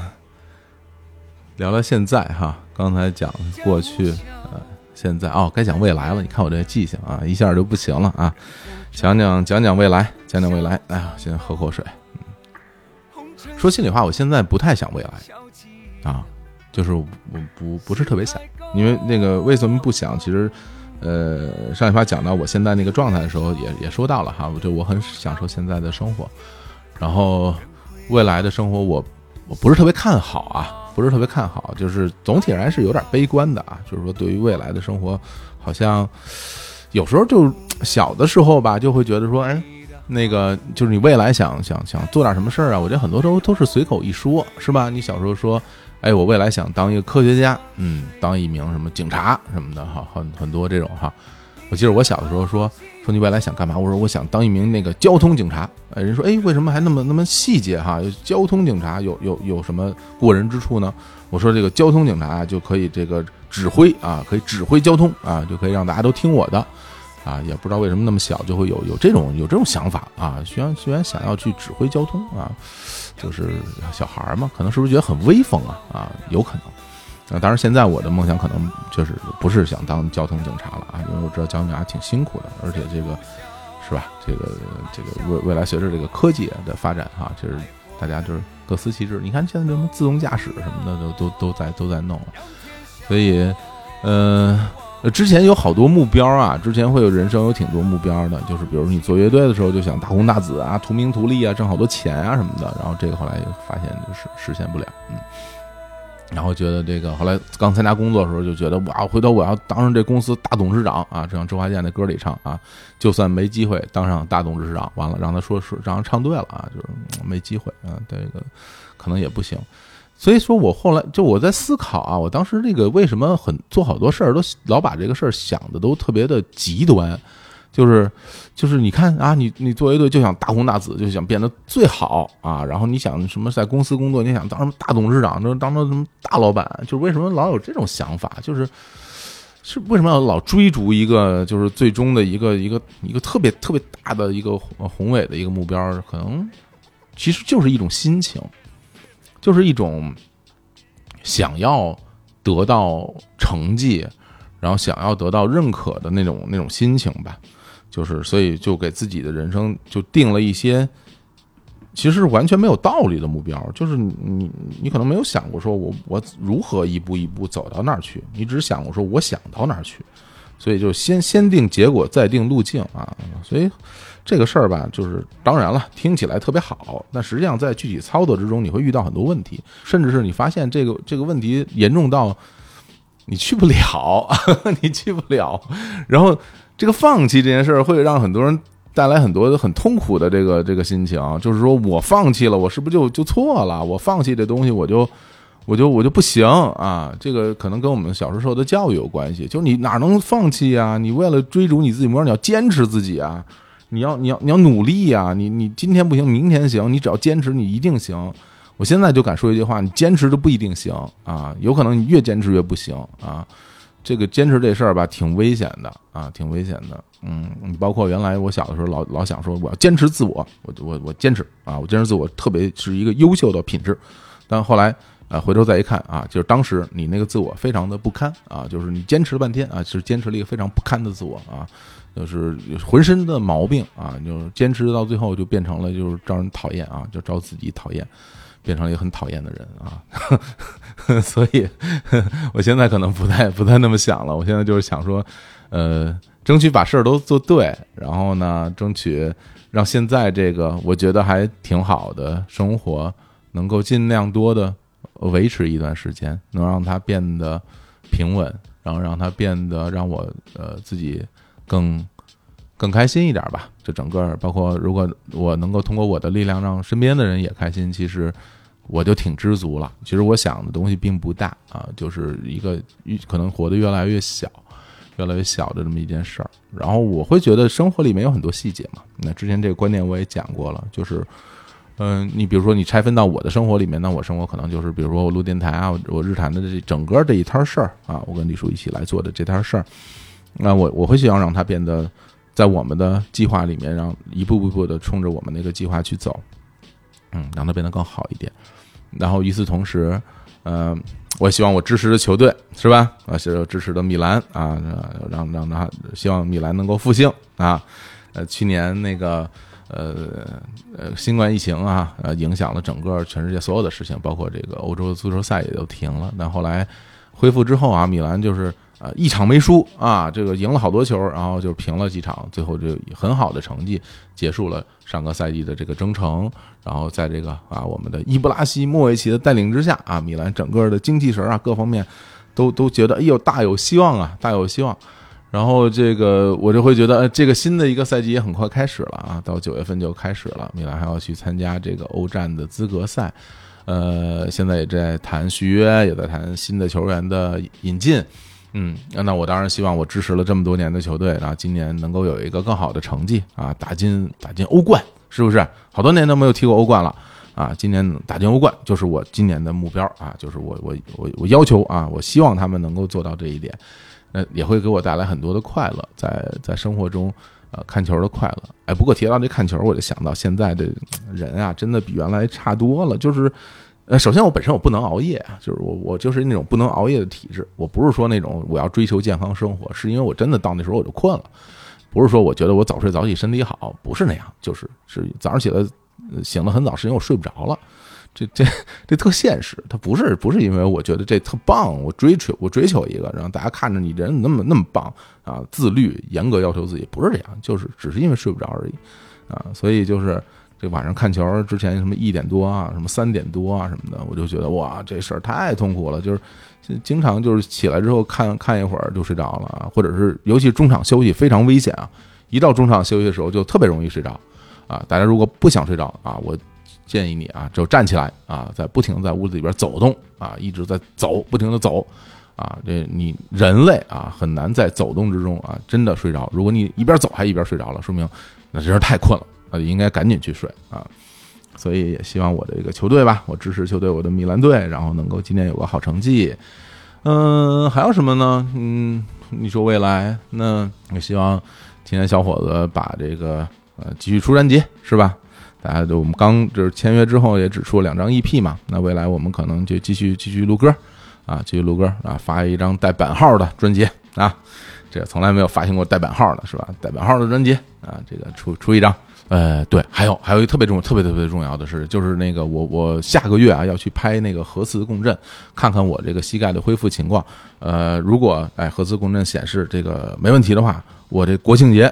A: 聊聊现在哈，刚才讲过去，呃，现在哦，该讲未来了。你看我这记性啊，一下就不行了啊。讲讲讲讲未来，讲讲未来。哎呀，先喝口水。说心里话，我现在不太想未来啊，就是我不不是特别想，因为那个为什么不想？其实。呃，上一发讲到我现在那个状态的时候，也也说到了哈，我就我很享受现在的生活，然后未来的生活，我我不是特别看好啊，不是特别看好，就是总体而言是有点悲观的啊，就是说对于未来的生活，好像有时候就小的时候吧，就会觉得说，哎，那个就是你未来想想想做点什么事儿啊，我觉得很多时候都是随口一说，是吧？你小时候说，哎，我未来想当一个科学家，嗯，当一名什么警察什么的，哈，很很多这种哈。我记得我小的时候说说你未来想干嘛？我说我想当一名那个交通警察。哎，人说哎，为什么还那么那么细节哈？交通警察有有有什么过人之处呢？我说这个交通警察就可以这个指挥啊，可以指挥交通啊，就可以让大家都听我的啊。也不知道为什么那么小就会有有这种有这种想法啊，居然居然想要去指挥交通啊，就是小孩儿嘛，可能是不是觉得很威风啊？啊，有可能。那当然，现在我的梦想可能就是不是想当交通警察了啊，因为我知道交通警察挺辛苦的，而且这个是吧？这个这个未未来随着这个科技的发展哈，就是大家就是各司其职。你看现在什么自动驾驶什么的都都都在都在弄了，所以呃，呃之前有好多目标啊，之前会有人生有挺多目标的，就是比如你做乐队的时候就想大红大紫啊，图名图利啊，挣好多钱啊什么的，然后这个后来发现就是实现不了，嗯。然后觉得这个，后来刚参加工作的时候就觉得哇，回头我要当上这公司大董事长啊！就像周华健那歌里唱啊，就算没机会当上大董事长，完了让他说说，让他唱对了啊，就是没机会啊，这个可能也不行。所以说我后来就我在思考啊，我当时这个为什么很做好多事儿都老把这个事儿想的都特别的极端。就是，就是你看啊，你你做乐队就想大红大紫，就想变得最好啊。然后你想什么在公司工作，你想当什么大董事长，就当成什么大老板。就是为什么老有这种想法？就是是为什么要老追逐一个就是最终的一个一个一个特别特别大的一个宏伟的一个目标？可能其实就是一种心情，就是一种想要得到成绩，然后想要得到认可的那种那种心情吧。就是，所以就给自己的人生就定了一些，其实完全没有道理的目标。就是你，你可能没有想过说，我我如何一步一步走到那儿去？你只想过说，我想到哪儿去？所以就先先定结果，再定路径啊。所以这个事儿吧，就是当然了，听起来特别好，但实际上在具体操作之中，你会遇到很多问题，甚至是你发现这个这个问题严重到你去不了，你去不了，然后。这个放弃这件事儿会让很多人带来很多很痛苦的这个这个心情，就是说我放弃了，我是不是就就错了？我放弃这东西，我就我就我就不行啊！这个可能跟我们小时候受的教育有关系。就你哪能放弃呀？你为了追逐你自己目标，你要坚持自己啊！你要你要你要努力呀！你你今天不行，明天行。你只要坚持，你一定行。我现在就敢说一句话：你坚持都不一定行啊！有可能你越坚持越不行啊！这个坚持这事儿吧，挺危险的啊，挺危险的。嗯，你包括原来我小的时候，老老想说我要坚持自我，我我我坚持啊，我坚持自我，特别是一个优秀的品质。但后来啊，回头再一看啊，就是当时你那个自我非常的不堪啊，就是你坚持了半天啊，是坚持了一个非常不堪的自我啊，就是浑身的毛病啊，就坚持到最后就变成了就是招人讨厌啊，就招自己讨厌。变成了一个很讨厌的人啊，所以我现在可能不太不太那么想了。我现在就是想说，呃，争取把事儿都做对，然后呢，争取让现在这个我觉得还挺好的生活能够尽量多的维持一段时间，能让它变得平稳，然后让它变得让我呃自己更。更开心一点吧，就整个包括如果我能够通过我的力量让身边的人也开心，其实我就挺知足了。其实我想的东西并不大啊，就是一个可能活得越来越小，越来越小的这么一件事儿。然后我会觉得生活里面有很多细节嘛。那之前这个观点我也讲过了，就是嗯，你比如说你拆分到我的生活里面，那我生活可能就是比如说我录电台啊，我日坛的这整个这一摊事儿啊，我跟李叔一起来做的这摊事儿，那我我会希望让它变得。在我们的计划里面，让一步步步的冲着我们那个计划去走，嗯，让它变得更好一点。然后与此同时，呃，我希望我支持的球队是吧？啊，是支持的米兰啊，让让他希望米兰能够复兴啊。呃，去年那个呃呃新冠疫情啊，呃影响了整个全世界所有的事情，包括这个欧洲的足球赛也都停了。但后来恢复之后啊，米兰就是。呃，一场没输啊，这个赢了好多球，然后就平了几场，最后就很好的成绩结束了上个赛季的这个征程。然后在这个啊，我们的伊布拉希莫维奇的带领之下啊，米兰整个的精气神啊，各方面都都觉得哎呦大有希望啊，大有希望。然后这个我就会觉得，呃，这个新的一个赛季也很快开始了啊，到九月份就开始了，米兰还要去参加这个欧战的资格赛，呃，现在也在谈续约，也在谈新的球员的引进，嗯，那我当然希望我支持了这么多年的球队啊，今年能够有一个更好的成绩啊，打进打进欧冠，是不是？好多年都没有踢过欧冠了。啊，今年打进欧冠就是我今年的目标啊，就是我我我我要求啊，我希望他们能够做到这一点，那也会给我带来很多的快乐，在在生活中呃看球的快乐。哎，不过提到这看球，我就想到现在的人啊，真的比原来差多了。就是呃，首先我本身我不能熬夜，就是我我就是那种不能熬夜的体质。我不是说那种我要追求健康生活，是因为我真的到那时候我就困了。不是说我觉得我早睡早起身体好，不是那样，就是是早上起来。醒得很早，是因为我睡不着了。这这这特现实，它不是不是因为我觉得这特棒，我追求我追求一个，让大家看着你人那么那么棒啊，自律严格要求自己，不是这样，就是只是因为睡不着而已啊。所以就是这晚上看球之前什么一点多啊，什么三点多啊什么的，我就觉得哇，这事儿太痛苦了，就是经常就是起来之后看看一会儿就睡着了，或者是尤其中场休息非常危险啊，一到中场休息的时候就特别容易睡着。啊，大家如果不想睡着啊，我建议你啊，就站起来啊，在不停在屋子里边走动啊，一直在走，不停的走啊。这你人类啊，很难在走动之中啊，真的睡着。如果你一边走还一边睡着了，说明那真是太困了啊，应该赶紧去睡啊。所以也希望我的一个球队吧，我支持球队，我的米兰队，然后能够今年有个好成绩。嗯，还有什么呢？嗯，你说未来，那我希望今天小伙子把这个。呃，继续出专辑是吧？大家都我们刚就是签约之后也只出了两张 EP 嘛，那未来我们可能就继续继续录歌啊，继续录歌啊，发一张带版号的专辑啊，这从来没有发行过带版号的是吧？带版号的专辑啊，这个出出一张。呃，对，还有还有一个特别重特别特别重要的是，就是那个我我下个月啊要去拍那个核磁共振，看看我这个膝盖的恢复情况。呃，如果哎核磁共振显示这个没问题的话，我这国庆节。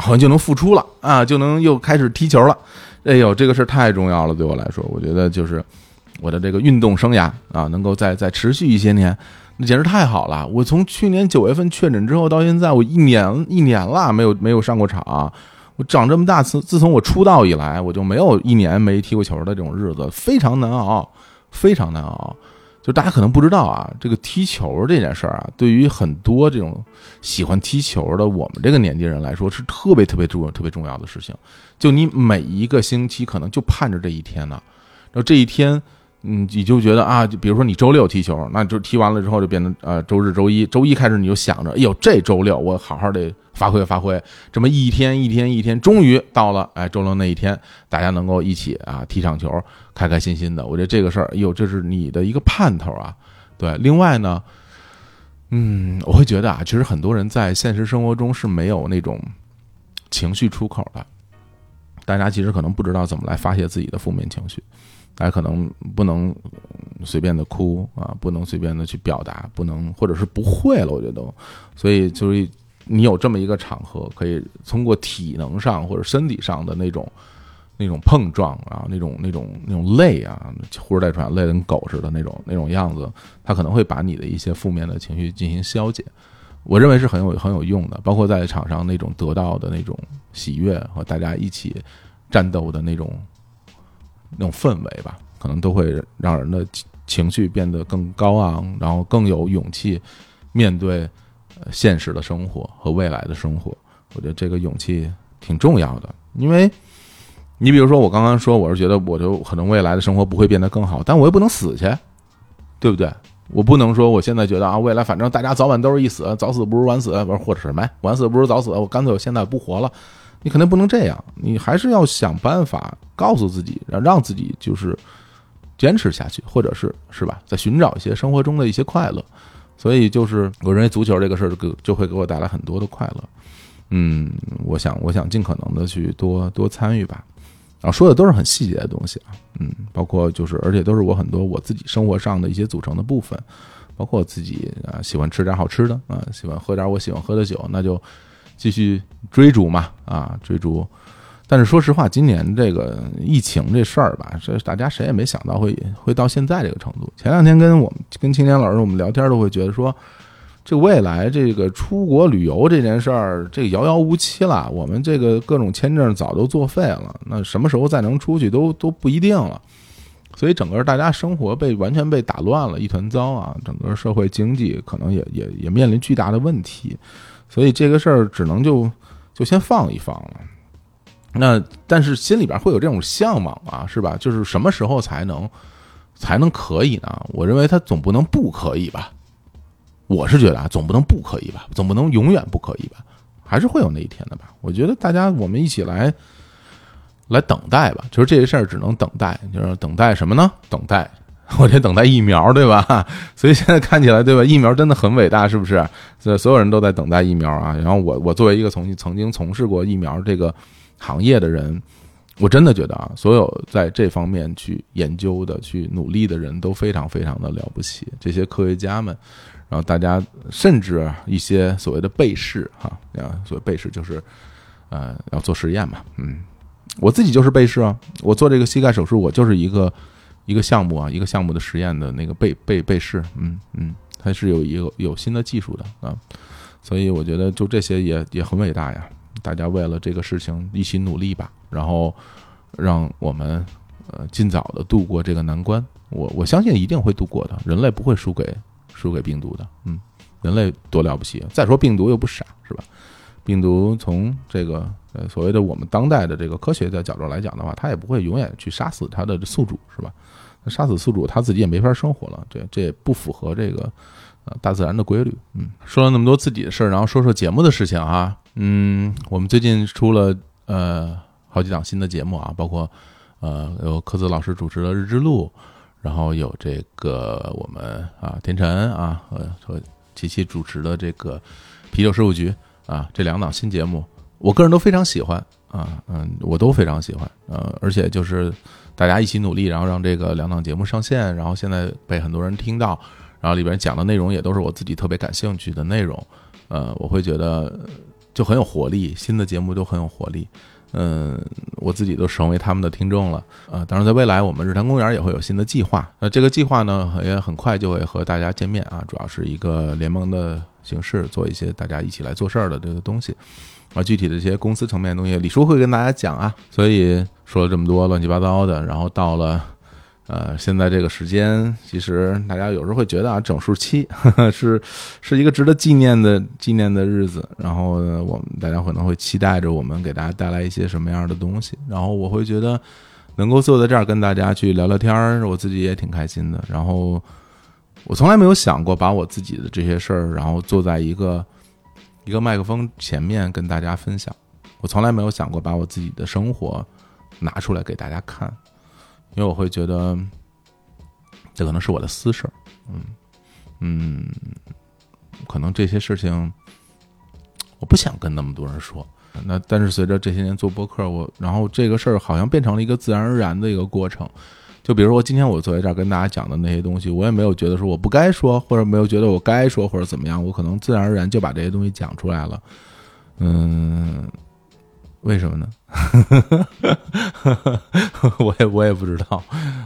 A: 好像就能复出了啊，就能又开始踢球了。哎呦，这个事儿太重要了，对我来说，我觉得就是我的这个运动生涯啊，能够再再持续一些年，那简直太好了。我从去年九月份确诊之后到现在，我一年一年了没有没有上过场。我长这么大，自自从我出道以来，我就没有一年没踢过球的这种日子，非常难熬，非常难熬。就大家可能不知道啊，这个踢球这件事儿啊，对于很多这种喜欢踢球的我们这个年纪人来说，是特别特别重要、特别重要的事情。就你每一个星期可能就盼着这一天呢，然后这一天。嗯，你就觉得啊，就比如说你周六踢球，那就踢完了之后就变成呃周日、周一，周一开始你就想着，哎呦，这周六我好好的发挥发挥，这么一天一天一天，终于到了哎周六那一天，大家能够一起啊踢场球，开开心心的。我觉得这个事儿，哎呦，这是你的一个盼头啊。对，另外呢，嗯，我会觉得啊，其实很多人在现实生活中是没有那种情绪出口的，大家其实可能不知道怎么来发泄自己的负面情绪。还可能不能随便的哭啊，不能随便的去表达，不能或者是不会了，我觉得都，所以就是你有这么一个场合，可以通过体能上或者身体上的那种那种碰撞啊，那种那种那种累啊，呼哧带喘，累得跟狗似的那种那种样子，他可能会把你的一些负面的情绪进行消解。我认为是很有很有用的，包括在场上那种得到的那种喜悦和大家一起战斗的那种。那种氛围吧，可能都会让人的情绪变得更高昂，然后更有勇气面对现实的生活和未来的生活。我觉得这个勇气挺重要的，因为你比如说我刚刚说，我是觉得我就可能未来的生活不会变得更好，但我又不能死去，对不对？我不能说我现在觉得啊，未来反正大家早晚都是一死，早死不如晚死，不是或者什么，晚死不如早死，我干脆我现在不活了。你肯定不能这样，你还是要想办法告诉自己，让让自己就是坚持下去，或者是是吧，在寻找一些生活中的一些快乐。所以就是我认为足球这个事儿给就会给我带来很多的快乐。嗯，我想我想尽可能的去多多参与吧。然后说的都是很细节的东西啊，嗯，包括就是而且都是我很多我自己生活上的一些组成的部分，包括我自己啊喜欢吃点好吃的啊，喜欢喝点我喜欢喝的酒，那就。继续追逐嘛，啊，追逐。但是说实话，今年这个疫情这事儿吧，这大家谁也没想到会会到现在这个程度。前两天跟我们跟青年老师我们聊天，都会觉得说，这未来这个出国旅游这件事儿，这遥遥无期了。我们这个各种签证早都作废了，那什么时候再能出去都都不一定了。所以整个大家生活被完全被打乱了，一团糟啊！整个社会经济可能也也也面临巨大的问题，所以这个事儿只能就就先放一放了。那但是心里边会有这种向往啊，是吧？就是什么时候才能才能可以呢？我认为他总不能不可以吧。我是觉得啊，总不能不可以吧，总不能永远不可以吧，还是会有那一天的吧。我觉得大家我们一起来来等待吧，就是这些事儿只能等待，就是等待什么呢？等待，我得等待疫苗，对吧？所以现在看起来，对吧？疫苗真的很伟大，是不是？所所有人都在等待疫苗啊。然后我我作为一个从曾经从事过疫苗这个行业的人，我真的觉得啊，所有在这方面去研究的、去努力的人都非常非常的了不起，这些科学家们。然后大家甚至一些所谓的被试哈啊，所谓被试就是，呃，要做实验嘛，嗯，我自己就是被试啊，我做这个膝盖手术，我就是一个一个项目啊，一个项目的实验的那个被被被试，嗯嗯，它是有一个有新的技术的啊，所以我觉得就这些也也很伟大呀，大家为了这个事情一起努力吧，然后让我们呃尽早的度过这个难关，我我相信一定会度过的，人类不会输给。输给病毒的，嗯，人类多了不起。再说病毒又不傻，是吧？病毒从这个呃所谓的我们当代的这个科学的角度来讲的话，它也不会永远去杀死它的宿主，是吧？杀死宿主，他自己也没法生活了。这这也不符合这个呃大自然的规律。嗯，说了那么多自己的事儿，然后说说节目的事情啊。嗯，我们最近出了呃好几档新的节目啊，包括呃有柯子老师主持的《日之路》。然后有这个我们啊，天辰啊和和琪琪主持的这个啤酒事务局啊，这两档新节目，我个人都非常喜欢啊，嗯，我都非常喜欢，呃，而且就是大家一起努力，然后让这个两档节目上线，然后现在被很多人听到，然后里边讲的内容也都是我自己特别感兴趣的内容，呃，我会觉得就很有活力，新的节目都很有活力。嗯，我自己都成为他们的听众了，呃，当然在未来我们日坛公园也会有新的计划，那这个计划呢也很快就会和大家见面啊，主要是一个联盟的形式，做一些大家一起来做事儿的这个东西，啊，具体的一些公司层面的东西，李叔会跟大家讲啊，所以说了这么多乱七八糟的，然后到了。呃，现在这个时间，其实大家有时候会觉得啊，整数期 是是一个值得纪念的纪念的日子。然后我们大家可能会期待着我们给大家带来一些什么样的东西。然后我会觉得能够坐在这儿跟大家去聊聊天儿，我自己也挺开心的。然后我从来没有想过把我自己的这些事儿，然后坐在一个一个麦克风前面跟大家分享。我从来没有想过把我自己的生活拿出来给大家看。因为我会觉得，这可能是我的私事儿，嗯嗯，可能这些事情我不想跟那么多人说。那但是随着这些年做播客，我然后这个事儿好像变成了一个自然而然的一个过程。就比如说今天我坐在这儿跟大家讲的那些东西，我也没有觉得说我不该说，或者没有觉得我该说或者怎么样，我可能自然而然就把这些东西讲出来了。嗯。为什么呢？我也我也不知道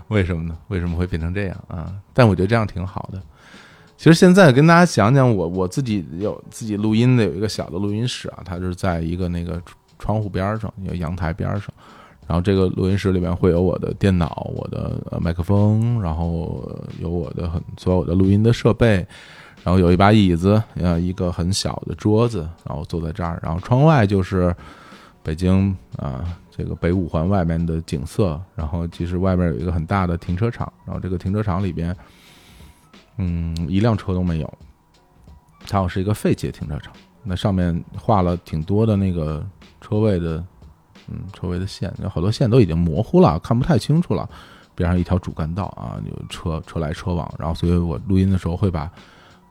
A: 为什么呢？为什么会变成这样啊？但我觉得这样挺好的。其实现在跟大家讲讲，我我自己有自己录音的，有一个小的录音室啊，它是在一个那个窗户边上，一个阳台边上。然后这个录音室里面会有我的电脑、我的麦克风，然后有我的很所有的录音的设备，然后有一把椅子，呃，一个很小的桌子，然后坐在这儿，然后窗外就是。北京啊，这个北五环外面的景色，然后其实外面有一个很大的停车场，然后这个停车场里边，嗯，一辆车都没有，它好是一个废弃停车场。那上面画了挺多的那个车位的，嗯，周围的线，有好多线都已经模糊了，看不太清楚了。边上一条主干道啊，有车车来车往，然后所以我录音的时候会把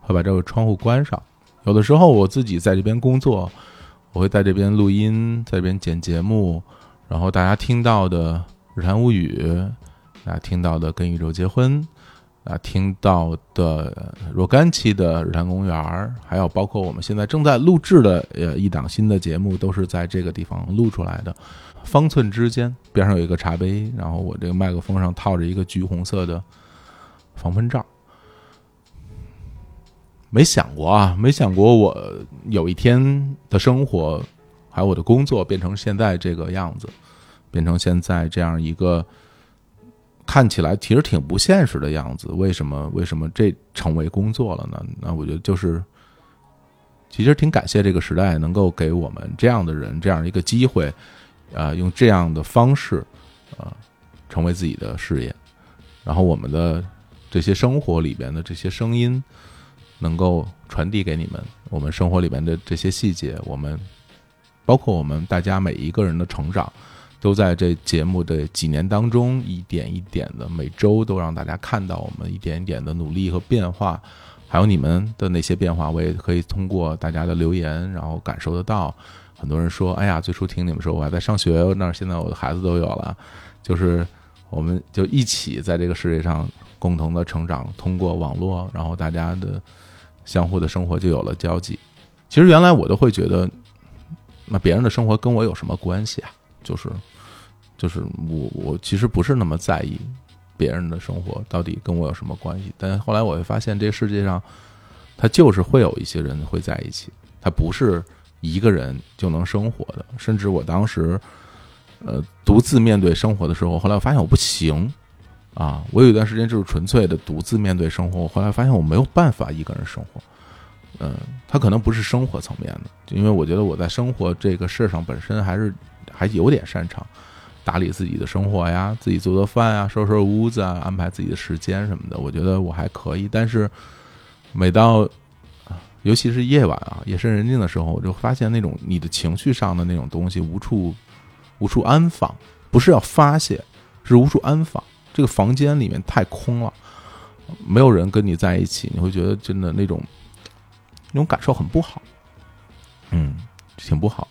A: 会把这个窗户关上。有的时候我自己在这边工作。我会在这边录音，在这边剪节目，然后大家听到的《日谈物语》，大家听到的《跟宇宙结婚》，啊，听到的若干期的《日坛公园》，还有包括我们现在正在录制的呃一档新的节目，都是在这个地方录出来的。方寸之间，边上有一个茶杯，然后我这个麦克风上套着一个橘红色的防喷罩。没想过啊，没想过我有一天的生活，还有我的工作变成现在这个样子，变成现在这样一个看起来其实挺不现实的样子。为什么？为什么这成为工作了呢？那我觉得就是，其实挺感谢这个时代能够给我们这样的人这样一个机会，啊、用这样的方式，啊、成为自己的事业，然后我们的这些生活里边的这些声音。能够传递给你们我们生活里边的这些细节，我们包括我们大家每一个人的成长，都在这节目的几年当中一点一点的，每周都让大家看到我们一点一点的努力和变化，还有你们的那些变化，我也可以通过大家的留言，然后感受得到。很多人说：“哎呀，最初听你们说我还在上学，那现在我的孩子都有了。”就是我们就一起在这个世界上共同的成长，通过网络，然后大家的。相互的生活就有了交集。其实原来我都会觉得，那别人的生活跟我有什么关系啊？就是，就是我我其实不是那么在意别人的生活到底跟我有什么关系。但后来我会发现，这世界上，他就是会有一些人会在一起，他不是一个人就能生活的。甚至我当时，呃，独自面对生活的时候，后来我发现我不行。啊，我有一段时间就是纯粹的独自面对生活。我后来发现我没有办法一个人生活，嗯，他可能不是生活层面的，因为我觉得我在生活这个事儿上本身还是还有点擅长打理自己的生活呀，自己做做饭啊，收拾屋子啊，安排自己的时间什么的，我觉得我还可以。但是每到尤其是夜晚啊，夜深人静的时候，我就发现那种你的情绪上的那种东西无处无处安放，不是要发泄，是无处安放。这个房间里面太空了，没有人跟你在一起，你会觉得真的那种那种感受很不好，嗯，挺不好。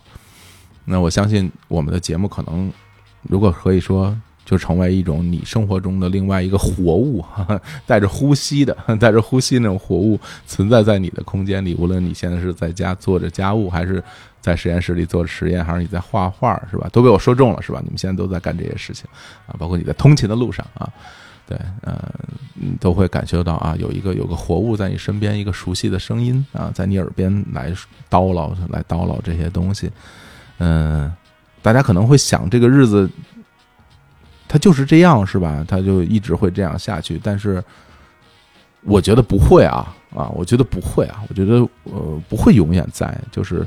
A: 那我相信我们的节目可能，如果可以说，就成为一种你生活中的另外一个活物，带着呼吸的、带着呼吸那种活物存在在你的空间里。无论你现在是在家做着家务，还是在实验室里做着实验，还是你在画画，是吧？都被我说中了，是吧？你们现在都在干这些事情啊，包括你在通勤的路上啊，对，呃，你都会感受到啊，有一个有个活物在你身边，一个熟悉的声音啊，在你耳边来叨唠，来叨唠这些东西。嗯，大家可能会想，这个日子它就是这样，是吧？它就一直会这样下去。但是，我觉得不会啊啊！我觉得不会啊！我觉得呃不会永远在，就是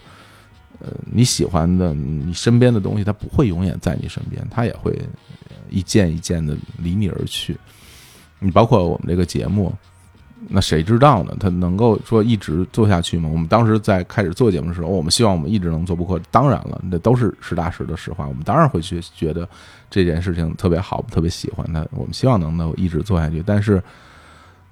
A: 呃你喜欢的、你身边的东西，它不会永远在你身边，它也会一件一件的离你而去。你包括我们这个节目。那谁知道呢？他能够说一直做下去吗？我们当时在开始做节目的时候，我们希望我们一直能做播客。当然了，那都是实打实的实话。我们当然会去觉得这件事情特别好，特别喜欢它。我们希望能够一直做下去。但是，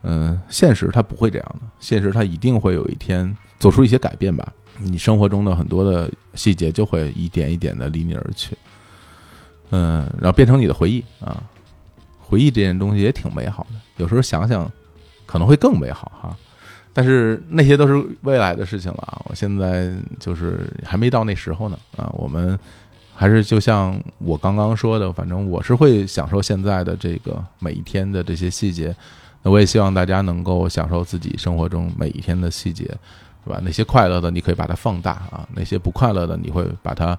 A: 嗯，现实它不会这样的。现实它一定会有一天做出一些改变吧。你生活中的很多的细节就会一点一点的离你而去，嗯，然后变成你的回忆啊。回忆这件东西也挺美好的。有时候想想。可能会更美好哈，但是那些都是未来的事情了啊！我现在就是还没到那时候呢啊！我们还是就像我刚刚说的，反正我是会享受现在的这个每一天的这些细节。那我也希望大家能够享受自己生活中每一天的细节，是吧？那些快乐的你可以把它放大啊，那些不快乐的你会把它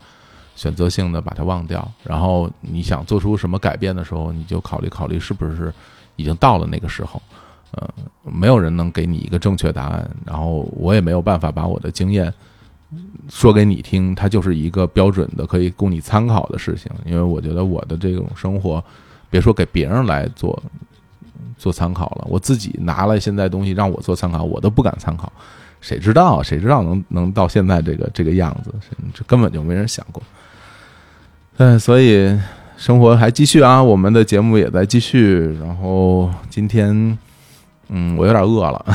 A: 选择性的把它忘掉。然后你想做出什么改变的时候，你就考虑考虑是不是已经到了那个时候。呃，没有人能给你一个正确答案，然后我也没有办法把我的经验说给你听，它就是一个标准的可以供你参考的事情。因为我觉得我的这种生活，别说给别人来做做参考了，我自己拿了现在东西让我做参考，我都不敢参考。谁知道？谁知道能能到现在这个这个样子？这根本就没人想过。嗯，所以生活还继续啊，我们的节目也在继续。然后今天。嗯，我有点饿了，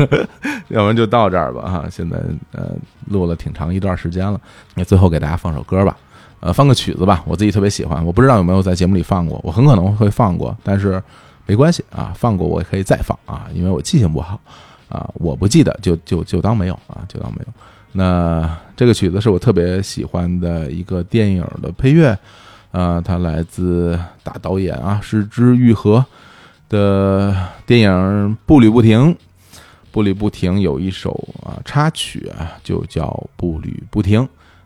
A: 要不然就到这儿吧哈。现在呃录了挺长一段时间了，那最后给大家放首歌吧，呃放个曲子吧，我自己特别喜欢，我不知道有没有在节目里放过，我很可能会放过，但是没关系啊，放过我也可以再放啊，因为我记性不好啊，我不记得就就就当没有啊，就当没有。那这个曲子是我特别喜欢的一个电影的配乐，啊，它来自大导演啊，石之愈合。的电影步履不停，步履不停有一首啊插曲啊，就叫《步履不停》。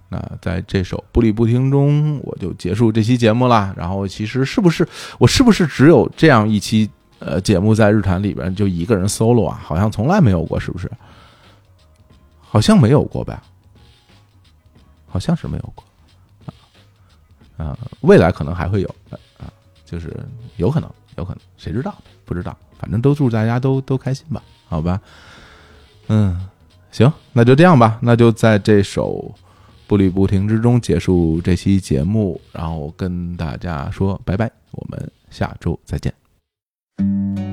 A: 那在这首《步履不停》中，我就结束这期节目啦。然后，其实是不是我是不是只有这样一期呃节目在日坛里边就一个人 solo 啊？好像从来没有过，是不是？好像没有过吧？好像是没有过啊啊！未来可能还会有啊，就是有可能，有可能，谁知道？不知道，反正都祝大家都都开心吧，好吧？嗯，行，那就这样吧，那就在这首。步履不停之中结束这期节目，然后跟大家说拜拜，我们下周再见。